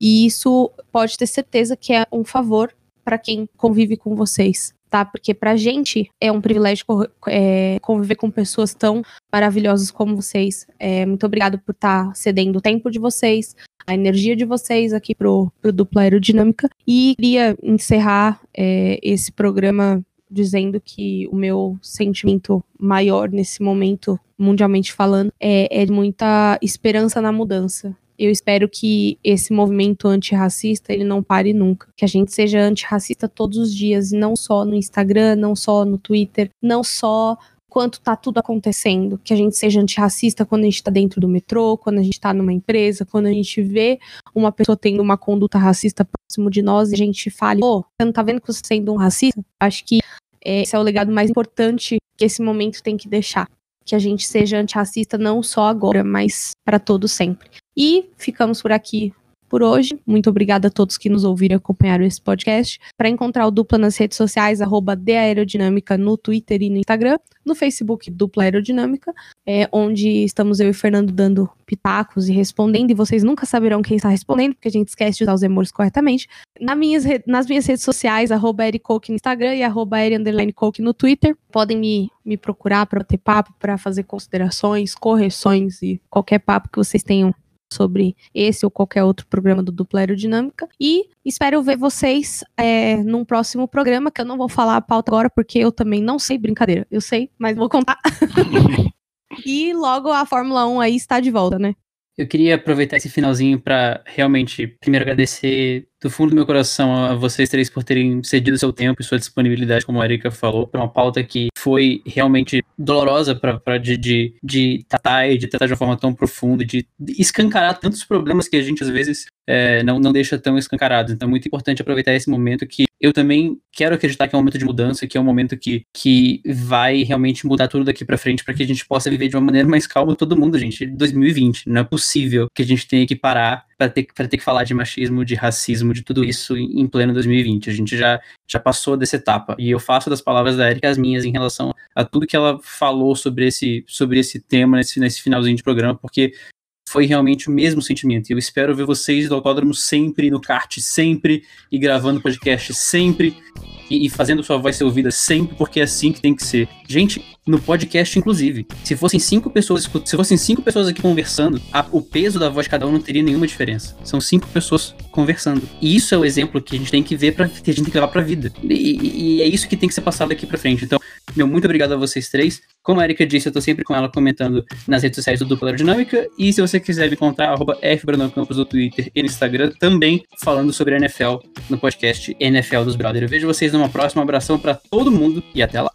E isso pode ter certeza que é um favor para quem convive com vocês, tá? Porque pra gente é um privilégio é, conviver com pessoas tão maravilhosas como vocês. É, muito obrigado por estar tá cedendo o tempo de vocês, a energia de vocês aqui pro, pro Dupla Aerodinâmica. E queria encerrar é, esse programa dizendo que o meu sentimento maior nesse momento, mundialmente falando, é, é muita esperança na mudança eu espero que esse movimento antirracista ele não pare nunca. Que a gente seja antirracista todos os dias, não só no Instagram, não só no Twitter, não só quanto tá tudo acontecendo. Que a gente seja antirracista quando a gente tá dentro do metrô, quando a gente tá numa empresa, quando a gente vê uma pessoa tendo uma conduta racista próximo de nós e a gente fale, pô, você não tá vendo que você tá sendo um racista? Acho que esse é o legado mais importante que esse momento tem que deixar. Que a gente seja antirracista não só agora, mas para todo sempre. E ficamos por aqui por hoje. Muito obrigada a todos que nos ouviram e acompanharam esse podcast. Para encontrar o Dupla nas redes sociais, arroba Aerodinâmica no Twitter e no Instagram, no Facebook Dupla Aerodinâmica, é, onde estamos eu e Fernando dando pitacos e respondendo, e vocês nunca saberão quem está respondendo, porque a gente esquece de usar os emojis corretamente. Na minhas, nas minhas redes sociais, arroba no Instagram e arroba no Twitter. Podem me, me procurar para ter papo, para fazer considerações, correções e qualquer papo que vocês tenham sobre esse ou qualquer outro programa do Dupla Aerodinâmica. E espero ver vocês é, num próximo programa, que eu não vou falar a pauta agora, porque eu também não sei, brincadeira. Eu sei, mas vou contar. e logo a Fórmula 1 aí está de volta, né?
Eu queria aproveitar esse finalzinho para realmente primeiro agradecer do fundo do meu coração a vocês três por terem cedido seu tempo e sua disponibilidade, como a Erika falou, para uma pauta que foi realmente dolorosa para de, de, de tratar e de tratar de uma forma tão profunda, de escancarar tantos problemas que a gente às vezes é, não, não deixa tão escancarados. Então é muito importante aproveitar esse momento que eu também quero acreditar que é um momento de mudança, que é um momento que, que vai realmente mudar tudo daqui para frente para que a gente possa viver de uma maneira mais calma todo mundo, gente. 2020, não é possível que a gente tenha que parar para ter, ter que falar de machismo, de racismo, de tudo isso em, em pleno 2020. A gente já, já passou dessa etapa. E eu faço das palavras da Erika as minhas em relação a tudo que ela falou sobre esse, sobre esse tema nesse, nesse finalzinho de programa, porque foi realmente o mesmo sentimento. E eu espero ver vocês do autódromo sempre, no kart sempre, e gravando podcast sempre, e, e fazendo sua voz ser ouvida sempre, porque é assim que tem que ser. Gente, no podcast, inclusive. Se fossem cinco pessoas, se fossem cinco pessoas aqui conversando, a, o peso da voz de cada um não teria nenhuma diferença. São cinco pessoas conversando. E isso é o exemplo que a gente tem que ver para que a gente tem que levar pra vida. E, e, é isso que tem que ser passado aqui pra frente. Então, meu muito obrigado a vocês três. Como a Erika disse, eu tô sempre com ela comentando nas redes sociais do Dupla Aerodinâmica. E se você quiser me encontrar, arroba no Twitter e no Instagram, também falando sobre a NFL no podcast NFL dos Brothers. Eu vejo vocês numa próxima. Um abração para todo mundo e até lá.